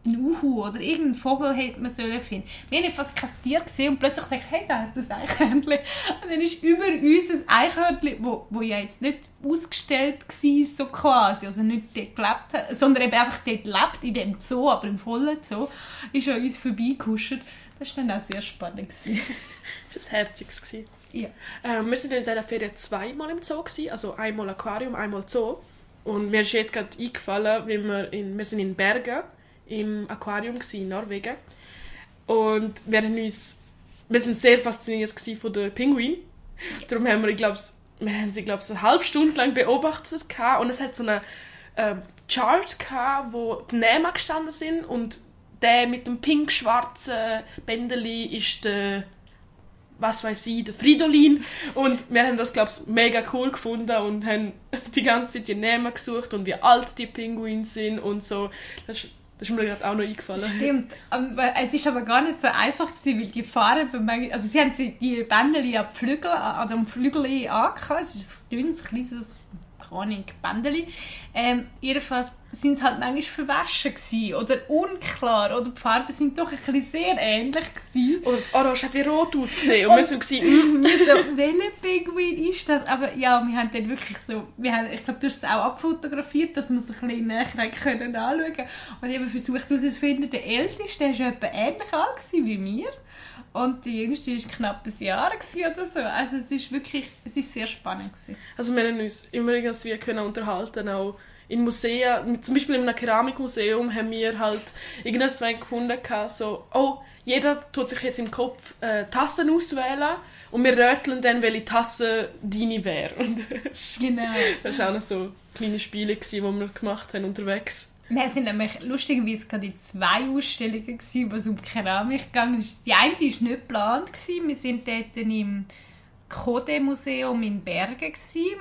ein Uhu oder irgendein Vogel hätte man sollen finden. Wir haben fast kein Tier gesehen und plötzlich sagt, hey, da hat es ein Eichhörnchen. Und dann ist über uns ein Eichhörnchen, wo, wo ja jetzt nicht ausgestellt war, so quasi, also nicht dort gelebt hat, sondern eben einfach dort lebt, in dem Zoo, aber im vollen Zoo, ist an uns vorbeigehuscht. Das war dann auch sehr spannend. Gewesen. Das war herziges. Gewesen. Ja. Ähm, wir sind in dieser Ferien zweimal im Zoo, gewesen, also einmal Aquarium, einmal Zoo. Und mir ist jetzt gerade eingefallen, wie wir, in, wir sind in Bergen im Aquarium in Norwegen. Und wir, haben uns, wir sind sehr fasziniert von den Pinguinen. Darum haben wir, ich glaube, wir haben sie, glaube eine halbe Stunde lang beobachtet und es hat so eine äh, Chart gehabt, wo die Namen gestanden sind und der mit dem pink-schwarzen Bändeli ist der was weiß ich, der Fridolin. Und wir haben das, glaube ich, mega cool gefunden und haben die ganze Zeit die Namen gesucht und wie alt die Pinguine sind und so. Das, ist- das ist mir gerade auch noch eingefallen. Stimmt, weil es ist aber gar nicht so einfach gewesen, weil die Farben, also sie haben die Bändeli an die Flügel, an dem Flügel angehauen, es ist ein dünnes, kleines, keine Ahnung, Bändeli. Ähm, jedenfalls sind sie halt manchmal verwaschen gewesen oder unklar oder die Farben sind doch ein bisschen sehr ähnlich gewesen. Und das Orange hat wie rot ausgesehen. Und wir sind gewesen, wir so, welcher Pinguin ist das? Aber ja, wir haben dann wirklich so, wir haben, ich glaube, du hast es auch abfotografiert, dass wir es ein bisschen näher können anschauen können. Und ich habe versucht herauszufinden, der Älteste, der war etwa ähnlich alt wie mir. Und die Jüngste war knapp ein Jahr oder so. Also es ist wirklich, es ist sehr spannend gewesen. Also wir haben uns immer irgendwie können unterhalten, auch in Museen, zum Beispiel in einem Keramikmuseum haben wir halt irgendwas gefunden, so, oh, jeder tut sich jetzt im Kopf äh, Tassen auswählen und wir röteln dann, welche Tasse deine wäre. Und das Genau. war auch noch so kleine Spiele, die wir gemacht haben unterwegs. Wir sind nämlich lustigerweise gerade in zwei Ausstellungen, gewesen, wo es um Keramik ist. Die eine war nicht geplant. Gewesen. Wir sind dort im Kode-Museum in Bergen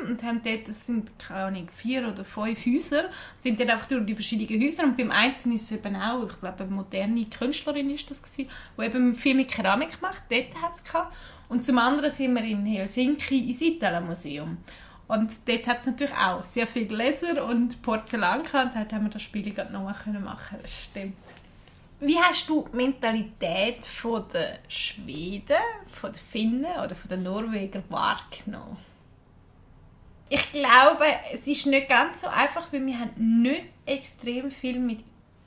und haben dort, das sind keine vier oder fünf Häuser, sind dann einfach durch die verschiedenen Häuser und beim einen ist es eben auch, ich glaube, eine moderne Künstlerin ist das gewesen, die eben viel mit Keramik macht, dort hat es. Und zum anderen sind wir in Helsinki ins Itala-Museum. Und dort hat es natürlich auch sehr viel Gläser und Porzellan gehabt. Dort haben wir das Spiel gerade können machen Das stimmt. Wie hast du die Mentalität der Schweden, von den Finnen oder von den Norweger wahrgenommen? Ich glaube, es ist nicht ganz so einfach, weil wir haben nicht extrem viel mit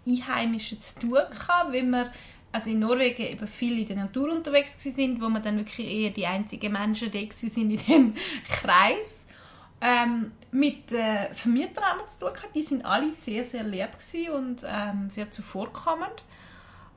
Einheimischen zu tun gehabt, weil wir also in Norwegen eben viel in der Natur unterwegs sind, wo man dann wirklich eher die einzigen Menschen da sind in dem Kreis. Ähm, mit äh, Vermietern haben zu tun gehabt. Die sind alle sehr, sehr lieb und ähm, sehr zuvorkommend.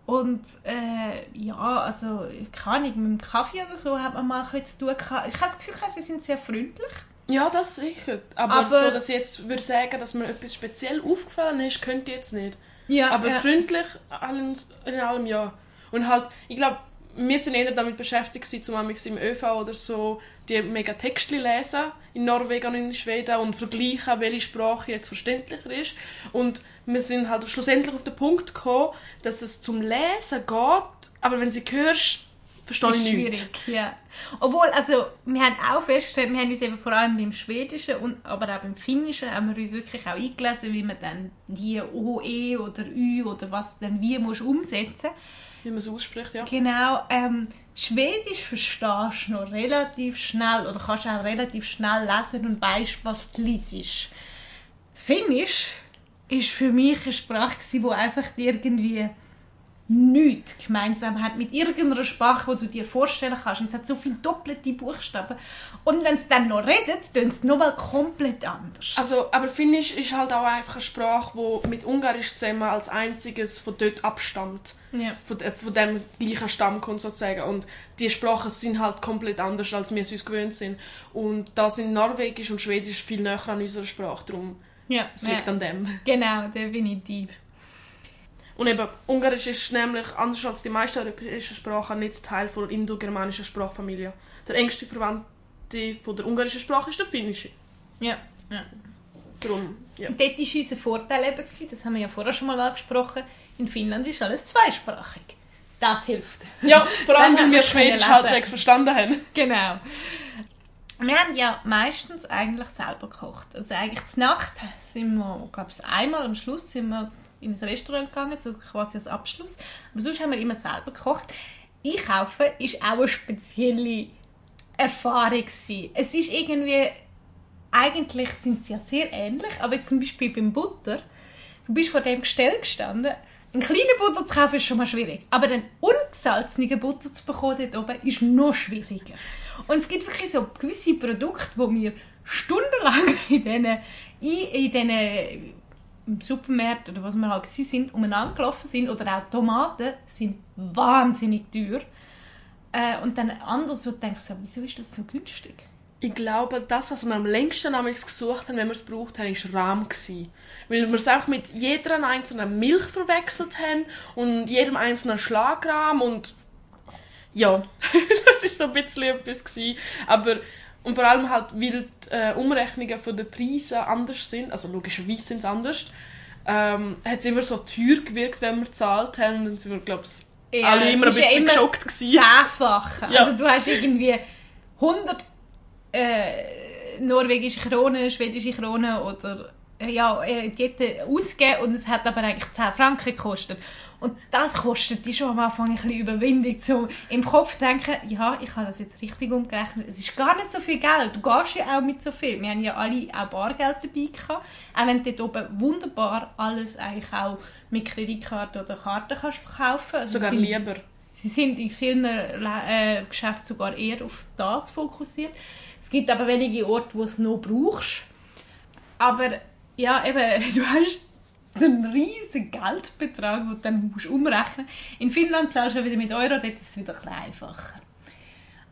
Und äh, ja, also keine Ahnung, mit dem Kaffee oder so hat man mal ein bisschen zu tun gehabt. Ich habe das Gefühl, sie sind sehr freundlich. Ja, das sicher. Aber, Aber- so, dass ich jetzt würde sagen, dass mir etwas speziell aufgefallen ist, könnte ich jetzt nicht. Ja, Aber ja. freundlich allen, in allem ja. Und halt, ich glaube, wir sind eher damit beschäftigt, zum Beispiel im ÖV oder so, die mega Texte lesen, in Norwegen und in Schweden und vergleichen, welche Sprache jetzt verständlicher ist. Und wir sind halt schlussendlich auf den Punkt gekommen, dass es zum Lesen geht, aber wenn sie hörst, verstehe ist ich schwierig, nichts. ja. Obwohl, also, wir haben auch festgestellt, wir haben uns eben vor allem beim Schwedischen, und, aber auch beim Finnischen, haben wir uns wirklich auch eingelesen, wie man dann die OE oder Ü oder was dann wie muss umsetzen Wie man es ausspricht, ja. Genau, ähm, Schwedisch verstehst du noch relativ schnell oder kannst auch relativ schnell lesen und weißt, was du liest. Finnisch ist für mich eine Sprache, die einfach irgendwie nichts gemeinsam hat mit irgendeiner Sprache, die du dir vorstellen kannst. Und es hat so viele doppelte Buchstaben. Und wenn es dann noch redet, tun es nochmal komplett anders. Also, aber Finnisch ist halt auch einfach eine Sprache, die mit Ungarisch zusammen als einziges von dort abstammt. ja. Von, de- von dem gleichen Stamm kommt sozusagen. Und die Sprachen sind halt komplett anders, als wir es uns gewöhnt sind. Und da sind Norwegisch und Schwedisch viel näher an unserer Sprache. Darum Ja, es liegt ja. an dem. Genau, definitiv. Und eben, Ungarisch ist nämlich, anders als die meisten europäischen Sprachen, nicht Teil der indogermanischen Sprachfamilie. Der engste Verwandte von der ungarischen Sprache ist der finnische. Ja. ja. Darum, ja. Und dort war unser Vorteil eben, das haben wir ja vorher schon mal angesprochen, in Finnland ist alles zweisprachig. Das hilft. Ja, vor allem, weil wir Schwedisch halbwegs verstanden haben. Genau. Wir haben ja meistens eigentlich selber gekocht. Also eigentlich zur Nacht sind wir, glaube ich, einmal am Schluss sind wir in ein Restaurant gegangen, so quasi als Abschluss. Aber sonst haben wir immer selber gekocht. Einkaufen ist auch eine spezielle Erfahrung. Es ist irgendwie, eigentlich sind sie ja sehr ähnlich, aber jetzt zum Beispiel beim Butter, du bist vor dem Gestell gestanden, einen kleinen Butter zu kaufen ist schon mal schwierig, aber einen ungesalzenen Butter zu bekommen dort oben ist noch schwieriger. Und es gibt wirklich so gewisse Produkte, wo wir stundenlang in diesen, in diesen Supermärkten oder was wir halt gewesen sind, umeinander gelaufen sind, oder auch Tomaten, sind wahnsinnig teuer. Äh, und dann anders, wo du denkst, so, wieso ist das so günstig? Ich glaube, das, was wir am längsten damals gesucht haben, wenn wir es gebraucht haben, war Rahm. Weil wir es auch mit jeder einzelnen Milch verwechselt haben und jedem einzelnen Schlagrahm und ja, das ist so ein bisschen etwas gewesen. Aber und vor allem halt, weil die äh, Umrechnungen von den Preisen anders sind, also logischerweise sind sie anders, ähm, hat es immer so teuer gewirkt, wenn wir gezahlt haben. Und dann sind wir, glaube ich, Ja, alle immer ein ja bisschen immer geschockt gewesen. Zehnfache. Ja. Also du hast irgendwie 100 äh, norwegische Kronen, schwedische Kronen oder ja, äh, die hätten ausgegeben und es hat aber eigentlich 10 Franken gekostet. Und das kostet dich schon am Anfang ein bisschen Überwindung, um im Kopf zu denken, ja, ich habe das jetzt richtig umgerechnet. Es ist gar nicht so viel Geld. Du gehst ja auch mit so viel. Wir haben ja alle auch Bargeld dabei gehabt. Auch wenn du dort oben wunderbar alles eigentlich auch mit Kreditkarte oder Karte kannst kaufen. Also Sogar lieber. Sie sind in vielen äh, Geschäften sogar eher auf das fokussiert. Es gibt aber wenige Orte, wo du es noch brauchst. Aber ja, eben, du hast so einen riesen Geldbetrag, den du dann musst umrechnen musst. In Finnland zahlst du wieder mit Euro, dort ist es wieder ein einfacher.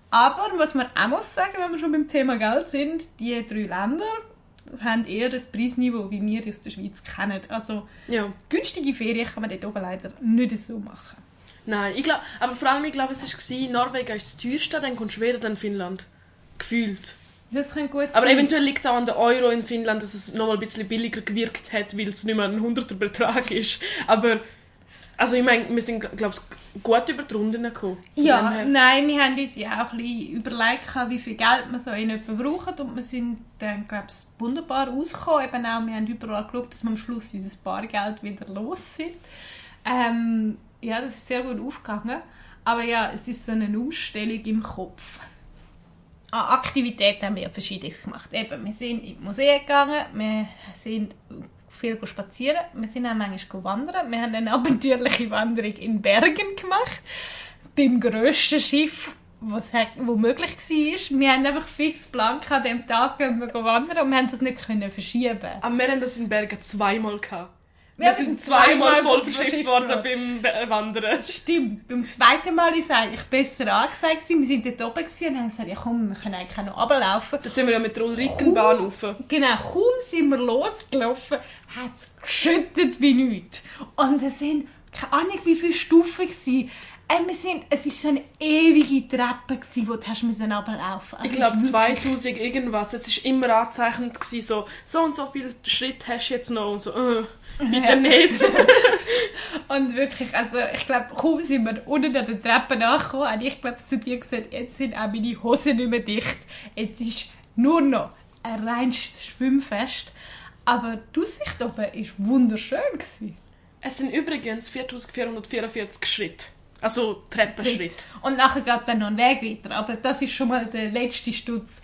Aber was man auch muss sagen, wenn wir schon beim Thema Geld sind, die drei Länder haben eher das Preisniveau, wie wir aus der Schweiz kennen. Also Ja. günstige Ferien kann man dort oben leider nicht so machen. Nein, ich glaub, aber vor allem, ich glaube, es war, Norwegen ist das teuerste, dann kommt Schweden, dann Finnland. Gefühlt. Das könnte gut Aber sein. eventuell liegt es auch an der Euro in Finnland, dass es nochmal ein bisschen billiger gewirkt hat, weil es nicht mehr ein hunderter Betrag ist. Aber, also ich meine, wir sind, glaube ich, gut über die Runden gekommen. Ja, nein, wir haben uns ja auch ein bisschen überlegt, wie viel Geld wir so in etwa brauchen und wir sind dann, glaube ich, wunderbar ausgekommen. Eben auch, wir haben überall geschaut, dass wir am Schluss unser Bargeld wieder los sind. Ähm, ja, das ist sehr gut aufgegangen. Aber ja, es ist so eine Umstellung im Kopf. An Aktivitäten haben wir verschiedenes gemacht. Eben, wir sind in die Museen gegangen, wir sind viel spazieren. Wir sind auch manchmal wandern. Wir haben eine abenteuerliche Wanderung in Bergen gemacht. Beim grössten Schiff, was möglich war. Wir haben einfach fix blank an dem Tag gehen wir wandern und wir haben das nicht können verschieben. Aber wir haben das in Bergen zweimal gehabt. Wir Wir sind zweimal voll verschifft worden beim Be- Wandern. Stimmt. Beim zweiten Mal war es eigentlich besser angesagt. Wir waren dort oben gewesen und haben gesagt, ja komm, wir können eigentlich auch noch runterlaufen. Jetzt sind wir ja mit der Ulrikenbahn rauf. Genau, kaum sind wir losgelaufen, hat es geschüttet wie nichts. Und es sind keine Ahnung wie viele Stufen gewesen. Äh, wir sind, es war so eine ewige Treppe, gewesen, wo du hast müssen runterlaufen Ich Also glaube ist wirklich- 2000 irgendwas. Es war immer angezeichnend, gewesen, so, so und so viele Schritte hast du jetzt noch. Und so, äh, nicht. Und wirklich, also ich glaube, kaum sind wir unten an der Treppe nachgekommen, habe ich glaube zu dir gesagt, jetzt sind auch meine Hosen nicht mehr dicht. Jetzt ist nur noch ein reines Schwimmfest. Aber die Aussicht oben war wunderschön. Gewesen. es sind übrigens 4444 Schritte. Also Treppenschritt. Und nachher geht dann noch ein Weg weiter. Aber das ist schon mal der letzte Stutz.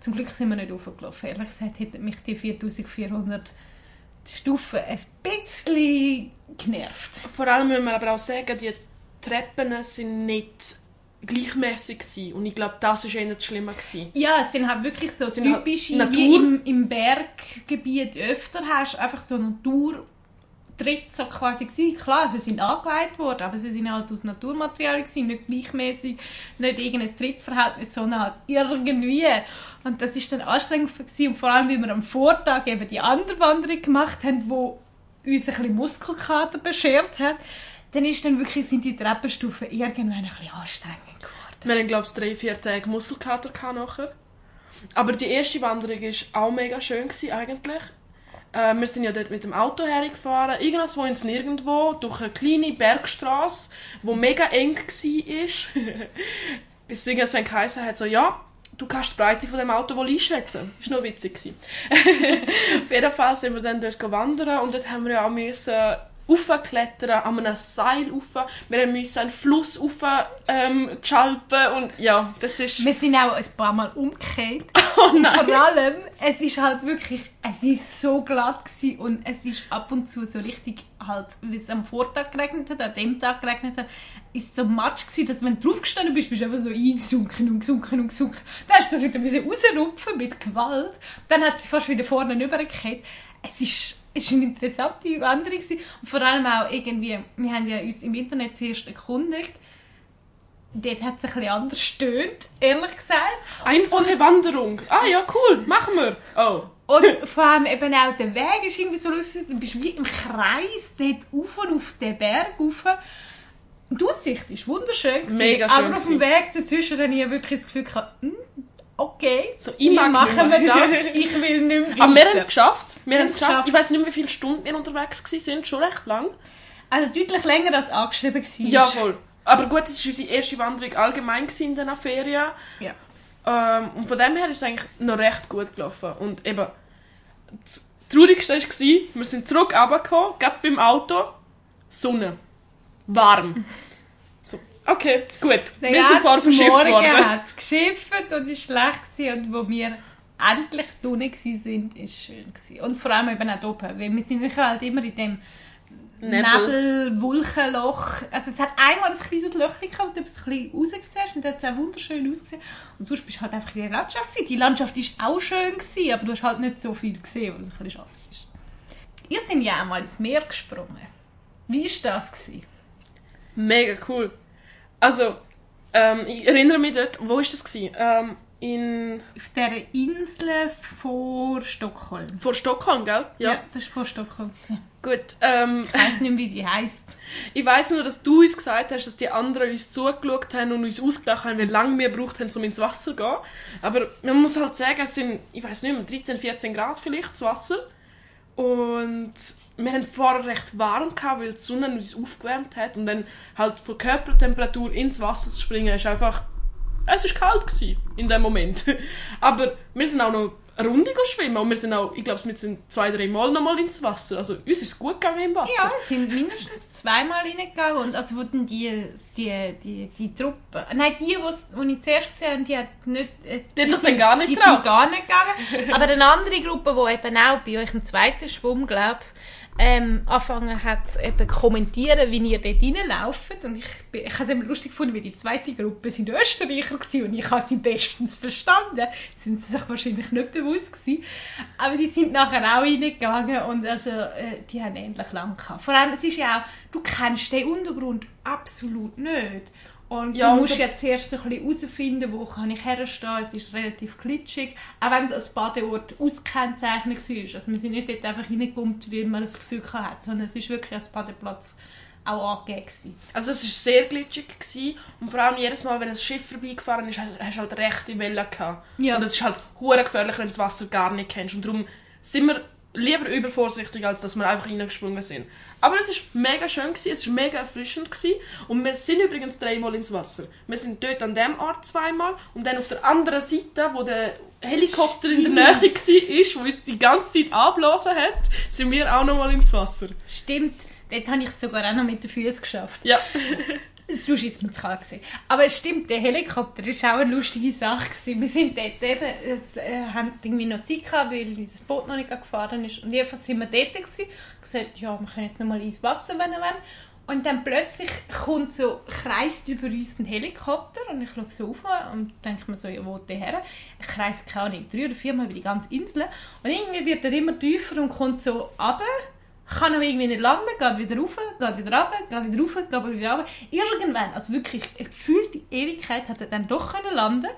Zum Glück sind wir nicht hochgelaufen. Ehrlich gesagt hätten mich die 4400 Stufen ein bisschen genervt. Vor allem müssen wir aber auch sagen, die Treppen sind nicht gleichmäßig gewesen. Und ich glaube, das war eher das Schlimme. Gewesen. Ja, es sind halt wirklich so Sind halt typische, Natur. wie im, im Berggebiet öfter hast, einfach so Naturtritte so quasi gewesen. Klar, sie sind angelegt worden, aber sie sind halt aus Naturmaterialien gewesen, nicht gleichmäßig, nicht irgendein Trittverhältnis, sondern halt irgendwie. Und das ist dann anstrengend gewesen. und vor allem, wie wir am Vortag eben die andere Wanderung gemacht haben, wo uns ein bisschen Muskelkater beschert hat, dann ist dann wirklich, sind die Treppenstufen irgendwann ein bisschen anstrengend geworden. Wir haben, glaube ich, drei, vier Tage Muskelkater nachher. Aber die erste Wanderung war auch mega schön gewesen, eigentlich. Äh, wir sind ja dort mit dem Auto hergefahren, irgendwo ins Nirgendwo, durch eine kleine Bergstraße, die mega eng war. Bis es irgendwann geheißen hat, so, ja, du kannst die Breite von dem Auto wohl einschätzen. War noch witzig. gewesen. Auf jeden Fall sind wir dann dort wandern und dort haben wir ja auch müssen aufklettern, an einem Seil rauf. Wir mussten einen Fluss rauf ähm, schalpen und ja, das ist... Wir sind auch ein paar Mal umgekehrt. Oh nein! Vor allem, es ist halt wirklich, es ist so glatt gewesen und es ist ab und zu so richtig halt, wie es am Vortag geregnet hat, an dem Tag geregnet hat, ist so matsch gewesen, dass wenn du draufgestanden bist, bist du einfach so eingesunken und gesunken und gesunken. Dann hast du das wieder rausrupfen mit Gewalt. Dann hat es dich fast wieder vorne rübergekehrt. Es ist, ist eine interessante Wanderung gewesen. und vor allem auch irgendwie, wir haben ja uns im Internet zuerst erkundigt, dort hat es ein bisschen anders stöhnt, ehrlich gesagt. Einfache Wanderung. Ah ja, cool, machen wir. Oh. Und vor allem eben auch der Weg ist irgendwie so lustig, du bist wie im Kreis dort auf und auf den Berg rauf. Und Die Aussicht ist wunderschön. gewesen, Mega schön Aber auf dem Weg dazwischen habe ich wirklich das Gefühl gehabt, hm, okay, So, ich mag machen wir das? Ich will nicht mehr Aber wir haben es geschafft. Wir haben es geschafft. geschafft. Ich weiß nicht mehr, wie viele Stunden wir unterwegs waren. Schon recht lang. Also deutlich länger als angeschrieben war. Ja, voll. Aber gut, es war unsere erste Wanderung allgemein in diesen Ferien. Ja. Ähm, und von dem her ist es eigentlich noch recht gut gelaufen. Und eben, das Traurigste war, wir sind zurück runtergekommen, gerade beim Auto, Sonne. Warm. Okay, gut. Dann wir sind vorher verschifft worden. hat es geschifft und es war schlecht. Gewesen. Und wo wir endlich drinnen waren, war es schön. Gewesen. Und vor allem eben auch oben. Weil wir sind halt immer in dem Nebel. Nebel, Wolkenloch. Also es hat einmal ein kleines Löchchen gehabt, wo du ein bisschen rausgesehen und das hat auch wunderschön ausgesehen. Und sonst bist du halt einfach in der Landschaft gewesen. Die Landschaft war auch schön, gewesen, aber du hast halt nicht so viel gesehen, was ein bisschen schade ist. Ihr seid ja auch mal ins Meer gesprungen. Wie war das? Gewesen? Mega cool. Also, ähm, ich erinnere mich dort, wo war das? Gewesen? Ähm, in, Auf dieser Insel vor Stockholm. vor Stockholm, gell? Ja, das war vor Stockholm. gewesen. Gut, ähm, Ich weiss nicht mehr, wie sie heisst. ich weiss nur, dass du uns gesagt hast, dass die anderen uns zugeschaut haben und uns ausgelacht haben, wie lange wir gebraucht haben, um ins Wasser zu gehen. Aber man muss halt sagen, es sind, ich weiß nicht mehr, 13, 14 Grad vielleicht, das Wasser. Und wir haben vorher recht warm gehabt, weil die Sonne uns aufgewärmt hat. Und dann halt von Körpertemperatur ins Wasser zu springen, ist einfach... Es war kalt in dem Moment. Aber wir sind auch noch eine Runde schwimmen. Und wir sind auch, ich glaube, wir sind zwei, drei Mal noch mal ins Wasser. Also uns ist es gut gegangen im Wasser. Ja, es sind mindestens zweimal reingegangen. Und also, dann die, die, die, die Truppe... Nein, die, die ich zuerst gesehen habe, die hat nicht... äh, Die sich sind- dann gar nicht Die getraut. sind gar nicht gegangen. Aber eine andere Gruppe, die eben auch bei euch im zweiten Schwumm, glaubst ähm, angefangen hat, eben kommentieren, wie ihr dort reinlauft. Und ich, ich habe es immer lustig gefunden, weil die zweite Gruppe sind Österreicher gewesen und ich habe sie bestens verstanden. Sind sie sich wahrscheinlich nicht bewusst gewesen. Aber die sind nachher auch reingegangen und also, äh, die haben ähnlich lang gehabt. Vor allem, es ist ja auch, du kennst den Untergrund absolut nicht. Und Ja, du musst ja zuerst ein bisschen herausfinden, wo kann ich herstehen. Es ist relativ glitschig. Auch wenn es als Badeort ausgekennzeichnet war. Also wir sind nicht dort einfach reingekommen, weil man das Gefühl hatte, sondern es ist wirklich als Badeplatz auch angegeben. Also es war sehr glitschig gewesen. und vor allem jedes Mal, wenn ein Schiff vorbeigefahren ist, hast du halt rechte Wellen gehabt. Ja. Und es ist halt hure gefährlich, wenn du das Wasser gar nicht kennst. Und darum sind wir lieber übervorsichtig, als dass wir einfach reingesprungen sind. Aber es war mega schön, gewesen, es war mega erfrischend. Gewesen. Und wir sind übrigens dreimal ins Wasser. Wir sind dort an dem Ort zweimal und dann auf der anderen Seite, wo der Helikopter in der Nähe war, wo uns die ganze Zeit abgeblasen hat, sind wir auch nochmal ins Wasser. Stimmt, dort habe ich es sogar auch noch mit den Füßen geschafft. Ja. Das war ist mir zu kalt. gewesen. Aber es stimmt, der Helikopter war auch eine lustige Sache. Wir sind dort eben, jetzt, äh, haben irgendwie noch Zeit gehabt, weil unser Boot noch nicht gefahren ist. Und jedenfalls sind wir dort gewesen, gesagt, ja, wir können jetzt noch mal ins Wasser, wenn wir wollen. Und dann plötzlich kommt so, kreist über uns ein Helikopter und ich schaue so auf und denke mir so, ja, wo der her? Er kreist keine Ahnung, drei oder viermal über die ganze Insel. Und irgendwie wird er immer tiefer und kommt so runter kann aber irgendwie nicht landen, geht wieder rauf, geht wieder runter, geht wieder rauf, geht wieder runter. Irgendwann, also wirklich eine gefühlte Ewigkeit, hat er dann doch können landen.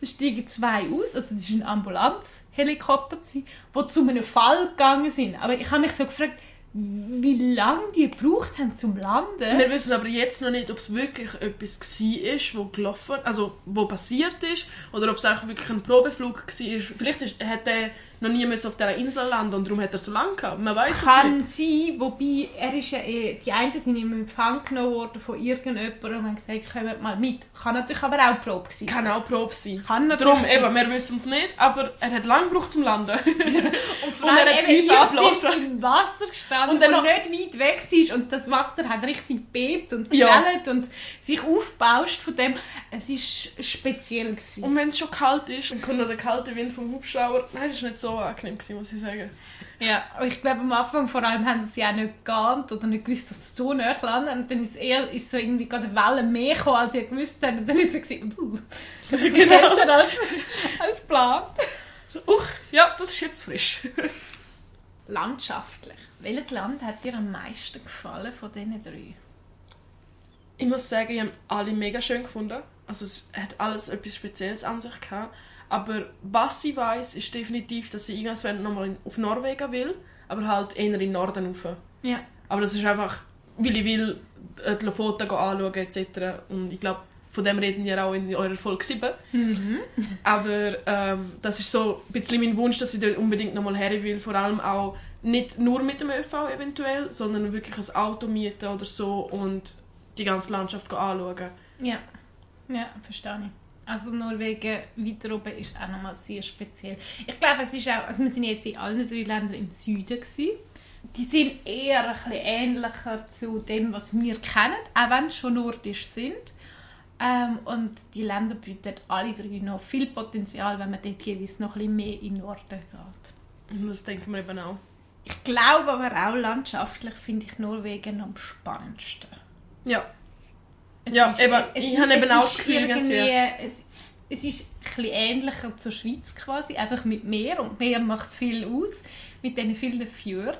Da steigen zwei aus, also es war ein Ambulanzhelikopter, die zu einem Fall gegangen sind. Aber ich habe mich so gefragt, wie lange die gebraucht haben zum Landen. Wir wissen aber jetzt noch nicht, ob es wirklich etwas war, wo gelaufen, also wo passiert ist, oder ob es auch wirklich ein Probeflug war. Vielleicht ist, hat er noch nie müssen auf dieser Insel landen und darum hat er so lange gehabt. Man weiß Es kann nicht. sein, wobei er ist ja eh, die einen sind im Empfang genommen worden von irgendjemandem und haben gesagt, kommt mal mit. Kann natürlich aber auch Probe sein. Kann auch Probe sein. Kann natürlich Darum, sein. eben, wir wissen es nicht, aber er hat lange gebraucht zum Landen. Und vor Und er allem hat uns abgelassen. im Wasser gestanden, Und dann und noch- nicht weit weg war und das Wasser hat richtig bebt und Ja. gewellt und sich aufgebauscht von dem. Es war speziell. Gewesen. Und wenn es schon kalt ist, dann kommt noch der kalte Wind vom Hubschrauber. Nein, das war nicht so angenehm, gewesen, muss ich sagen. Ja, ich glaube, am Anfang vor allem haben sie auch nicht geahnt oder nicht gewusst, dass sie so nah landen. Und dann ist eher ist so irgendwie gerade eine Welle mehr gekommen, als sie gewusst haben. Und dann ist sie uh, das ist kälter als, als geplant. So, uch, ja, das ist jetzt frisch. Landschaftlich. Welches Land hat dir am meisten gefallen von diesen drei? Ich muss sagen, ich habe alle mega schön gefunden. Also es hat alles etwas Spezielles an sich gehabt. Aber was ich weiß, ist definitiv, dass ich irgendwann nochmal auf Norwegen will, aber halt eher in den Norden rauf. Ja. Aber das ist einfach, weil ich will äh, die Lofoten anschauen etc. Und ich glaube, von dem reden wir auch in eurer Folge 7. Aber ähm, das ist so ein bisschen mein Wunsch, dass ich dort unbedingt nochmal her will. Vor allem auch nicht nur mit dem ÖV eventuell, sondern wirklich ein Auto mieten oder so und die ganze Landschaft anschauen. Ja, ja, verstehe ich. Also Norwegen weiter oben ist auch nochmal sehr speziell. Ich glaube, es ist auch, also wir sind jetzt in allen drei Ländern im Süden gewesen. Die sind eher ein bisschen ähnlicher zu dem, was wir kennen, auch wenn sie schon nordisch sind. Ähm, und die Länder bieten alle drei noch viel Potenzial, wenn man dort jeweils noch ein bisschen mehr in den Norden geht. Das denken wir eben auch. Ich glaube aber auch landschaftlich finde ich Norwegen am spannendsten. Ja, Es Ja, ist- eben, es ich habe eben auch das Gefühl, ja. es, es ist ein ähnlicher zur Schweiz quasi, einfach mit Meer und Meer macht viel aus, mit diesen vielen Fjorden.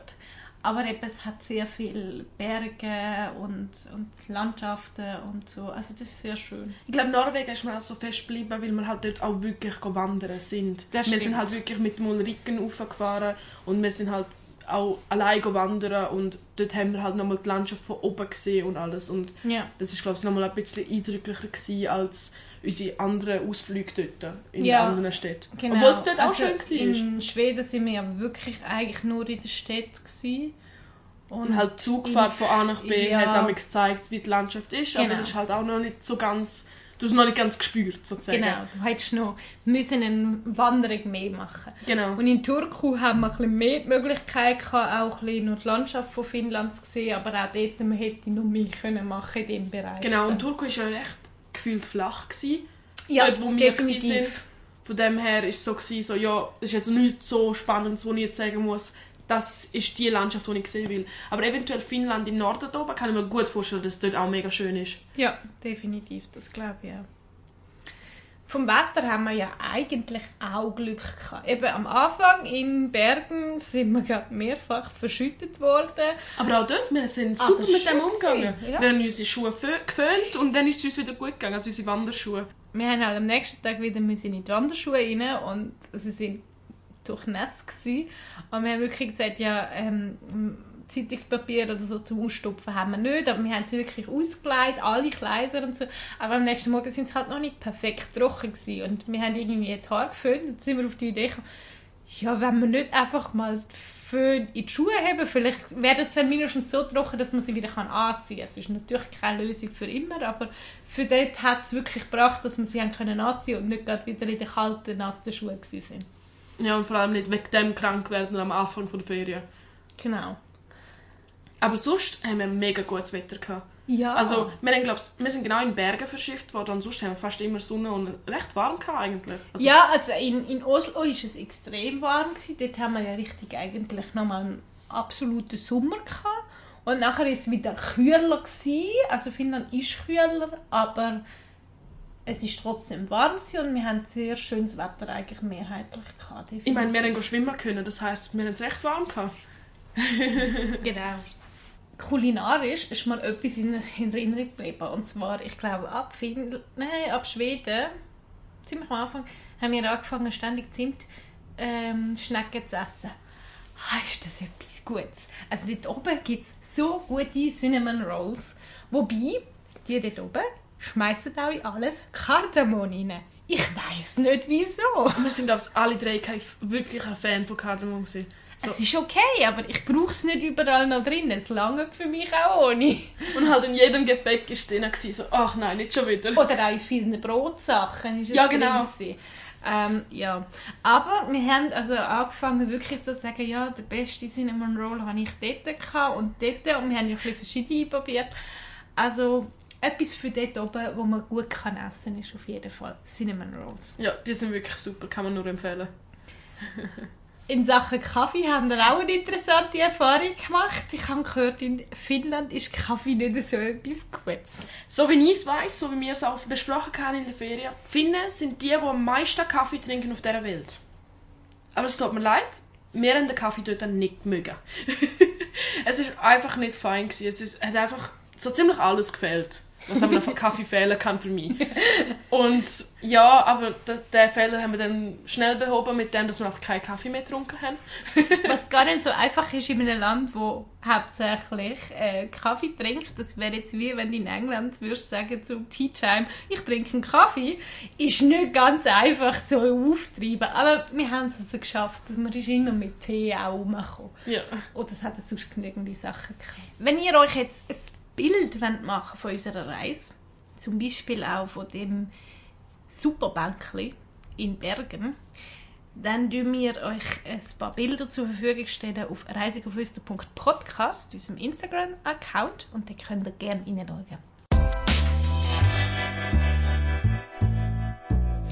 Aber eben, es hat sehr viele Berge und, und Landschaften und so. Also das ist sehr schön. Ich glaube, Norwegen ist mir auch so fest geblieben, weil wir halt dort auch wirklich wandern sind. Wir sind halt wirklich mit dem Ulriken raufgefahren und wir sind halt auch allein go wandern und dort haben wir halt nochmal die Landschaft von oben gesehen und alles. Und Ja. das ist, glaube ich, nochmal ein bisschen eindrücklicher gewesen als unsere anderen Ausflüge dort in Ja, anderen Städten. Genau. Obwohl es dort auch Also schön war. In Schweden sind wir ja wirklich eigentlich nur in der Stadt gewesen. Und halt die Zugfahrt von A nach B Ja. hat damals gezeigt, wie die Landschaft ist, aber Genau. das ist halt auch noch nicht so ganz Du hast noch nicht ganz gespürt, sozusagen. Genau, du hättest noch müssen eine Wanderung mehr machen Genau. Und in Turku haben wir ein bisschen mehr die Möglichkeit gehabt, auch ein bisschen noch die Landschaft von Finnland zu sehen, aber auch dort man hätte noch mehr können machen in diesem Bereich. Genau, und Turku war ja recht gefühlt flach. Gewesen. ja, dort, wo wir definitiv. waren. Von dem her war es so, gewesen, so, ja, das ist jetzt nichts so Spannendes, wo ich jetzt sagen muss, das ist die Landschaft, die ich sehen will. Aber eventuell Finnland im Norden da oben kann ich mir gut vorstellen, dass es dort auch mega schön ist. Ja, definitiv, das glaube ich auch. Vom Wetter haben wir ja eigentlich auch Glück gehabt. Eben am Anfang in Bergen sind wir gerade mehrfach verschüttet worden. Aber auch dort, wir sind super mit dem umgegangen. ja. Wir haben unsere Schuhe fö- geföhnt und dann ist es uns wieder gut gegangen, also unsere Wanderschuhe. Wir haben halt am nächsten Tag wieder in die Wanderschuhe rein und sie sind durchnässt gewesen. Und wir haben wirklich gesagt, ja, ähm, Zeitungspapier oder so zum Ausstopfen haben wir nicht, aber wir haben sie wirklich ausgelegt, alle Kleider und so. Aber am nächsten Morgen sind sie halt noch nicht perfekt trocken gewesen. und wir haben irgendwie die Haare geföhnt und sind wir auf die Idee gekommen, ja, wenn wir nicht einfach mal die Föhn in die Schuhe haben, vielleicht werden sie dann mindestens so trocken, dass man sie wieder kann anziehen kann. Es ist natürlich keine Lösung für immer, aber für dort hat es wirklich gebracht, dass wir sie haben können anziehen und nicht gerade wieder in den kalten, nassen Schuhen sind. Ja, und vor allem nicht wegen dem krank werden am Anfang der Ferien. Genau. Aber sonst haben wir mega gutes Wetter gehabt. Ja. Also, wir, haben, glaub's, wir sind genau in Bergen verschifft worden und sonst haben wir fast immer Sonne und recht warm gehabt eigentlich. Also, ja, also in, in Oslo war es extrem warm. Gewesen. Dort haben wir ja richtig eigentlich nochmal einen absoluten Sommer gehabt. Und nachher war es wieder kühler. Gewesen. Also Finnland ist kühler, aber es ist trotzdem warm und wir haben sehr schönes Wetter eigentlich mehrheitlich gehabt. Ich meine, wir haben schwimmen können, das heisst, wir haben es recht warm gehabt. Genau. Kulinarisch ist mir etwas in, in Erinnerung geblieben. Und zwar, ich glaube, ab, Finn nein, ab Schweden, ziemlich am Anfang, haben wir angefangen, ständig Zimt ähm, Schnecken zu essen. Ah, ist das etwas Gutes. Also dort oben gibt es so gute Cinnamon Rolls. Wobei, die dort oben schmeißen auch in alles Kardamom rein. Ich weiß nicht wieso. Wir sind, glaube ich, alle drei kein, wirklich ein Fan von Kardamom. gewesen. So. Es ist okay, aber ich brauche es nicht überall noch drin. Es langt für mich auch ohne. Und halt in jedem Gepäck war drin, so, ach nein, nicht schon wieder. Oder auch in vielen Brotsachen ist es Ja, genau. drin. Ähm, ja. Aber wir haben also angefangen wirklich so zu sagen, ja, der beste Cinnamon Roll habe ich dort gehabt und dort und wir haben ja ein bisschen verschiedene probiert. Also etwas für dort oben, wo man gut kann essen ist auf jeden Fall Cinnamon Rolls. Ja, die sind wirklich super, kann man nur empfehlen. In Sachen Kaffee haben wir auch eine interessante Erfahrung gemacht. Ich habe gehört, in Finnland ist Kaffee nicht so etwas Gutes. So wie ich es weiss, so wie wir es auch besprochen haben in der Ferien, Finnen sind die, die am meisten Kaffee trinken auf dieser Welt. Aber es tut mir leid, wir haben den Kaffee dort nicht mögen. es ist einfach nicht fein gewesen. Es ist, hat einfach so ziemlich alles gefehlt, was an einem Kaffee fehlen kann für mich. Und ja, aber den, Fehler haben wir dann schnell behoben mit dem, dass wir auch keinen Kaffee mehr getrunken haben. Was gar nicht so einfach ist in einem Land, wo hauptsächlich äh, Kaffee trinkt. Das wäre jetzt wie wenn du in England würdest sagen zum Tea Time, ich trinke einen Kaffee. Ist nicht ganz einfach zu auftreiben. Aber wir haben es also geschafft. dass Man ist immer mit Tee auch rumgekommen. Ja. Oder es hat sonst genügende Sachen gehabt. Wenn ihr euch jetzt ein Bild machen von unserer Reise, zum Beispiel auch von dem Superbänkli in Bergen, dann tun wir euch ein paar Bilder zur Verfügung stellen auf reisegeflüster.podcast, unserem Instagram-Account, und da könnt ihr gerne reinschauen.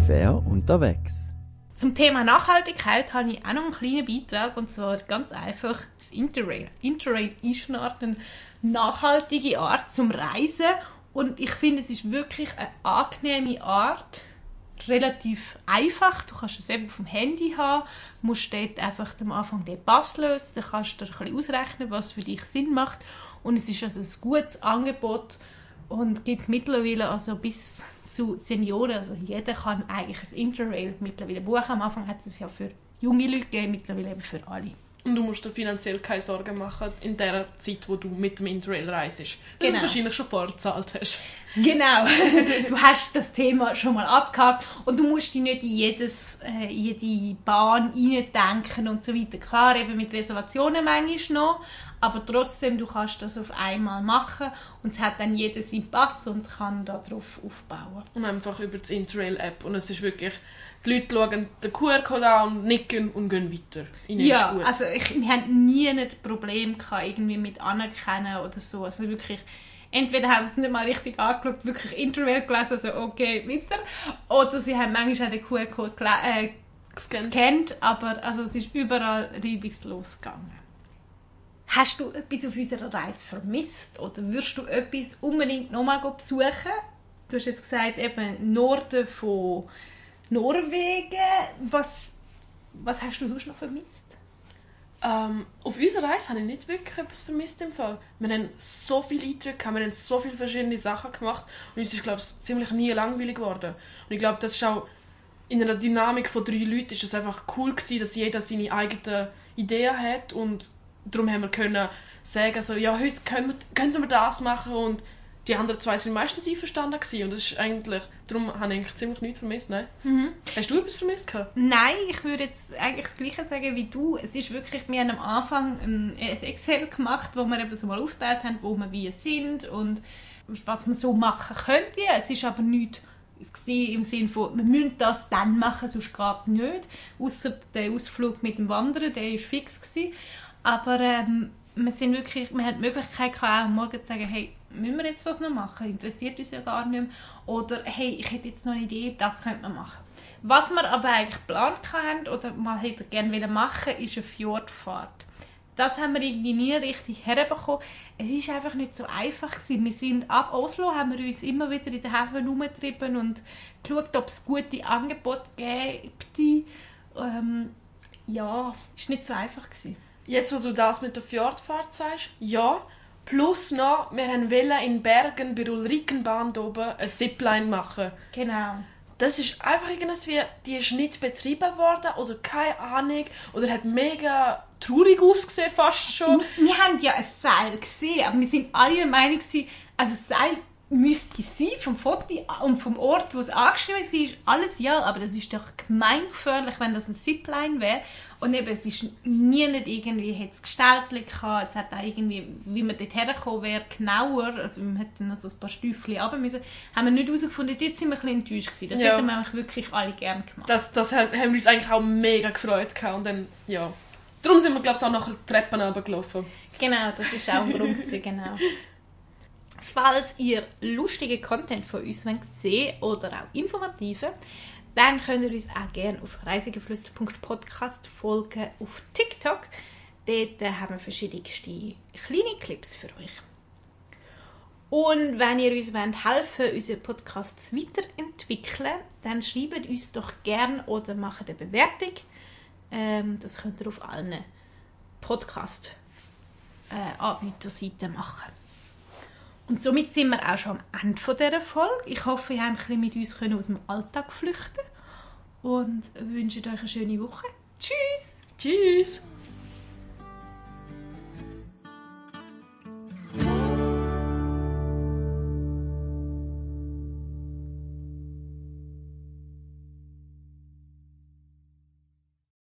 Fair unterwegs. Zum Thema Nachhaltigkeit habe ich auch noch einen kleinen Beitrag und zwar ganz einfach das Interrail. Interrail ist eine Art eine nachhaltige Art zum Reisen und ich finde, es ist wirklich eine angenehme Art, relativ einfach. Du kannst es eben vom Handy haben, musst dort einfach am Anfang den Pass lösen, dann kannst du ein bisschen ausrechnen, was für dich Sinn macht und es ist also ein gutes Angebot und gibt mittlerweile also bis zu Senioren, also jeder kann eigentlich ein Interrail mittlerweile buchen. Am Anfang hat es ja für junge Leute gegeben, mittlerweile eben für alle. Und du musst dir finanziell keine Sorgen machen in der Zeit, wo du mit dem Interrail reist. Weil Genau. du wahrscheinlich schon vorzahlt hast. Genau, du hast das Thema schon mal abgehakt und du musst dich nicht in jedes, äh, jede Bahn denken und so weiter. Klar, eben mit Reservationen manchmal noch, aber trotzdem, du kannst das auf einmal machen und es hat dann jeder seinen Pass und kann darauf aufbauen. Und einfach über die Interrail-App. Und es ist wirklich, die Leute schauen den QR-Code an und nicken und gehen weiter. Ihnen ja, also ich, wir hatten nie ein Problem gehabt, irgendwie mit anerkennen oder so. Also wirklich, entweder haben sie es nicht mal richtig angeschaut, wirklich Interrail gelesen, also okay, weiter. Oder sie haben manchmal auch den QR-Code äh, Gescannt. gescannt, aber also es ist überall reibungslos gegangen. Hast du etwas auf unserer Reise vermisst oder würdest du etwas unbedingt nochmal besuchen? Du hast jetzt gesagt, eben Norden von Norwegen. Was, was hast du sonst noch vermisst? Ähm, auf unserer Reise habe ich nicht wirklich etwas vermisst im Fall. Wir haben so viele Eindrücke, wir haben so viele verschiedene Sachen gemacht und uns ist, glaube ich, ziemlich nie langweilig geworden. Und ich glaube, das ist auch in einer Dynamik von drei Leuten ist es einfach cool gewesen, dass jeder seine eigenen Ideen hat und darum haben wir können sagen, so, ja, heute können wir, könnten wir das machen und die anderen zwei sind meistens einverstanden gewesen. und das ist eigentlich, darum habe ich eigentlich ziemlich nichts vermisst, ne? Hast du etwas vermisst gehabt? Nein, ich würde jetzt eigentlich das Gleiche sagen wie du. Es ist wirklich, wir haben am Anfang ein Excel gemacht, wo wir eben so mal aufgeteilt haben, wo wir wie sind und was man so machen könnte. Es ist aber nicht im Sinne von, wir müssen das dann machen, sonst geht nicht. Außer der Ausflug mit dem Wandern, der war fix. Gewesen. Aber ähm, wir, sind wirklich, wir hatten die Möglichkeit, gehabt, auch Morgen zu sagen, hey, müssen wir jetzt das noch machen? Interessiert uns ja gar nicht mehr. Oder, hey, ich hätte jetzt noch eine Idee, das könnte man machen. Was wir aber eigentlich geplant haben oder mal hätte gerne machen, ist eine Fjordfahrt. Das haben wir irgendwie nie richtig herbekommen. Es ist einfach nicht so einfach gewesen. Wir sind ab Oslo, haben wir uns immer wieder in den Häfen herumgetrieben und geschaut, ob es gute Angebote gibt. Ähm, ja, ist nicht so einfach gewesen. Jetzt, wo du das mit der Fjordfahrt sagst, ja. Plus noch, wir wollen in Bergen bei Ulrikenbahn oben eine Zipline machen. Genau. Das ist einfach irgendwie, die ist nicht betrieben worden oder keine Ahnung oder hat mega traurig ausgesehen fast schon. Wir haben ja ein Seil gesehen, aber wir sind alle der Meinung, also das Seil müsste sein vom Foto und vom Ort, wo es angeschrieben war, ist alles ja, aber das ist doch gemeingefährlich, wenn das ein Zipline wäre. Und eben, es ist nie nicht irgendwie, hat es gestaltet gehabt, es hat auch irgendwie, wie man dort hergekommen wäre, genauer, also wir hätten noch so ein paar Stüfchen runter müssen, haben wir nicht herausgefunden, dort sind wir ein bisschen enttäuscht gewesen. Das Ja. hätten wir eigentlich wirklich alle gerne gemacht. Das, das haben wir uns eigentlich auch mega gefreut gehabt und dann, ja. Darum sind wir, glaube ich, auch die Treppen runtergelaufen. Genau, das ist auch ein Grund, genau. Falls ihr lustige Content von uns wollt sehen oder auch informative, dann könnt ihr uns auch gerne auf reisegeflüster.podcast folgen auf TikTok. Dort äh, haben wir verschiedenste kleine Clips für euch. Und wenn ihr uns wollt, helfen unseren Podcast weiterentwickeln, dann schreibt uns doch gerne oder macht eine Bewertung. Ähm, das könnt ihr auf allen Podcast-Anbieterseiten machen. Und somit sind wir auch schon am Ende dieser Folge. Ich hoffe, ihr bisschen mit uns können aus dem Alltag flüchten und wünsche euch eine schöne Woche. Tschüss! Tschüss!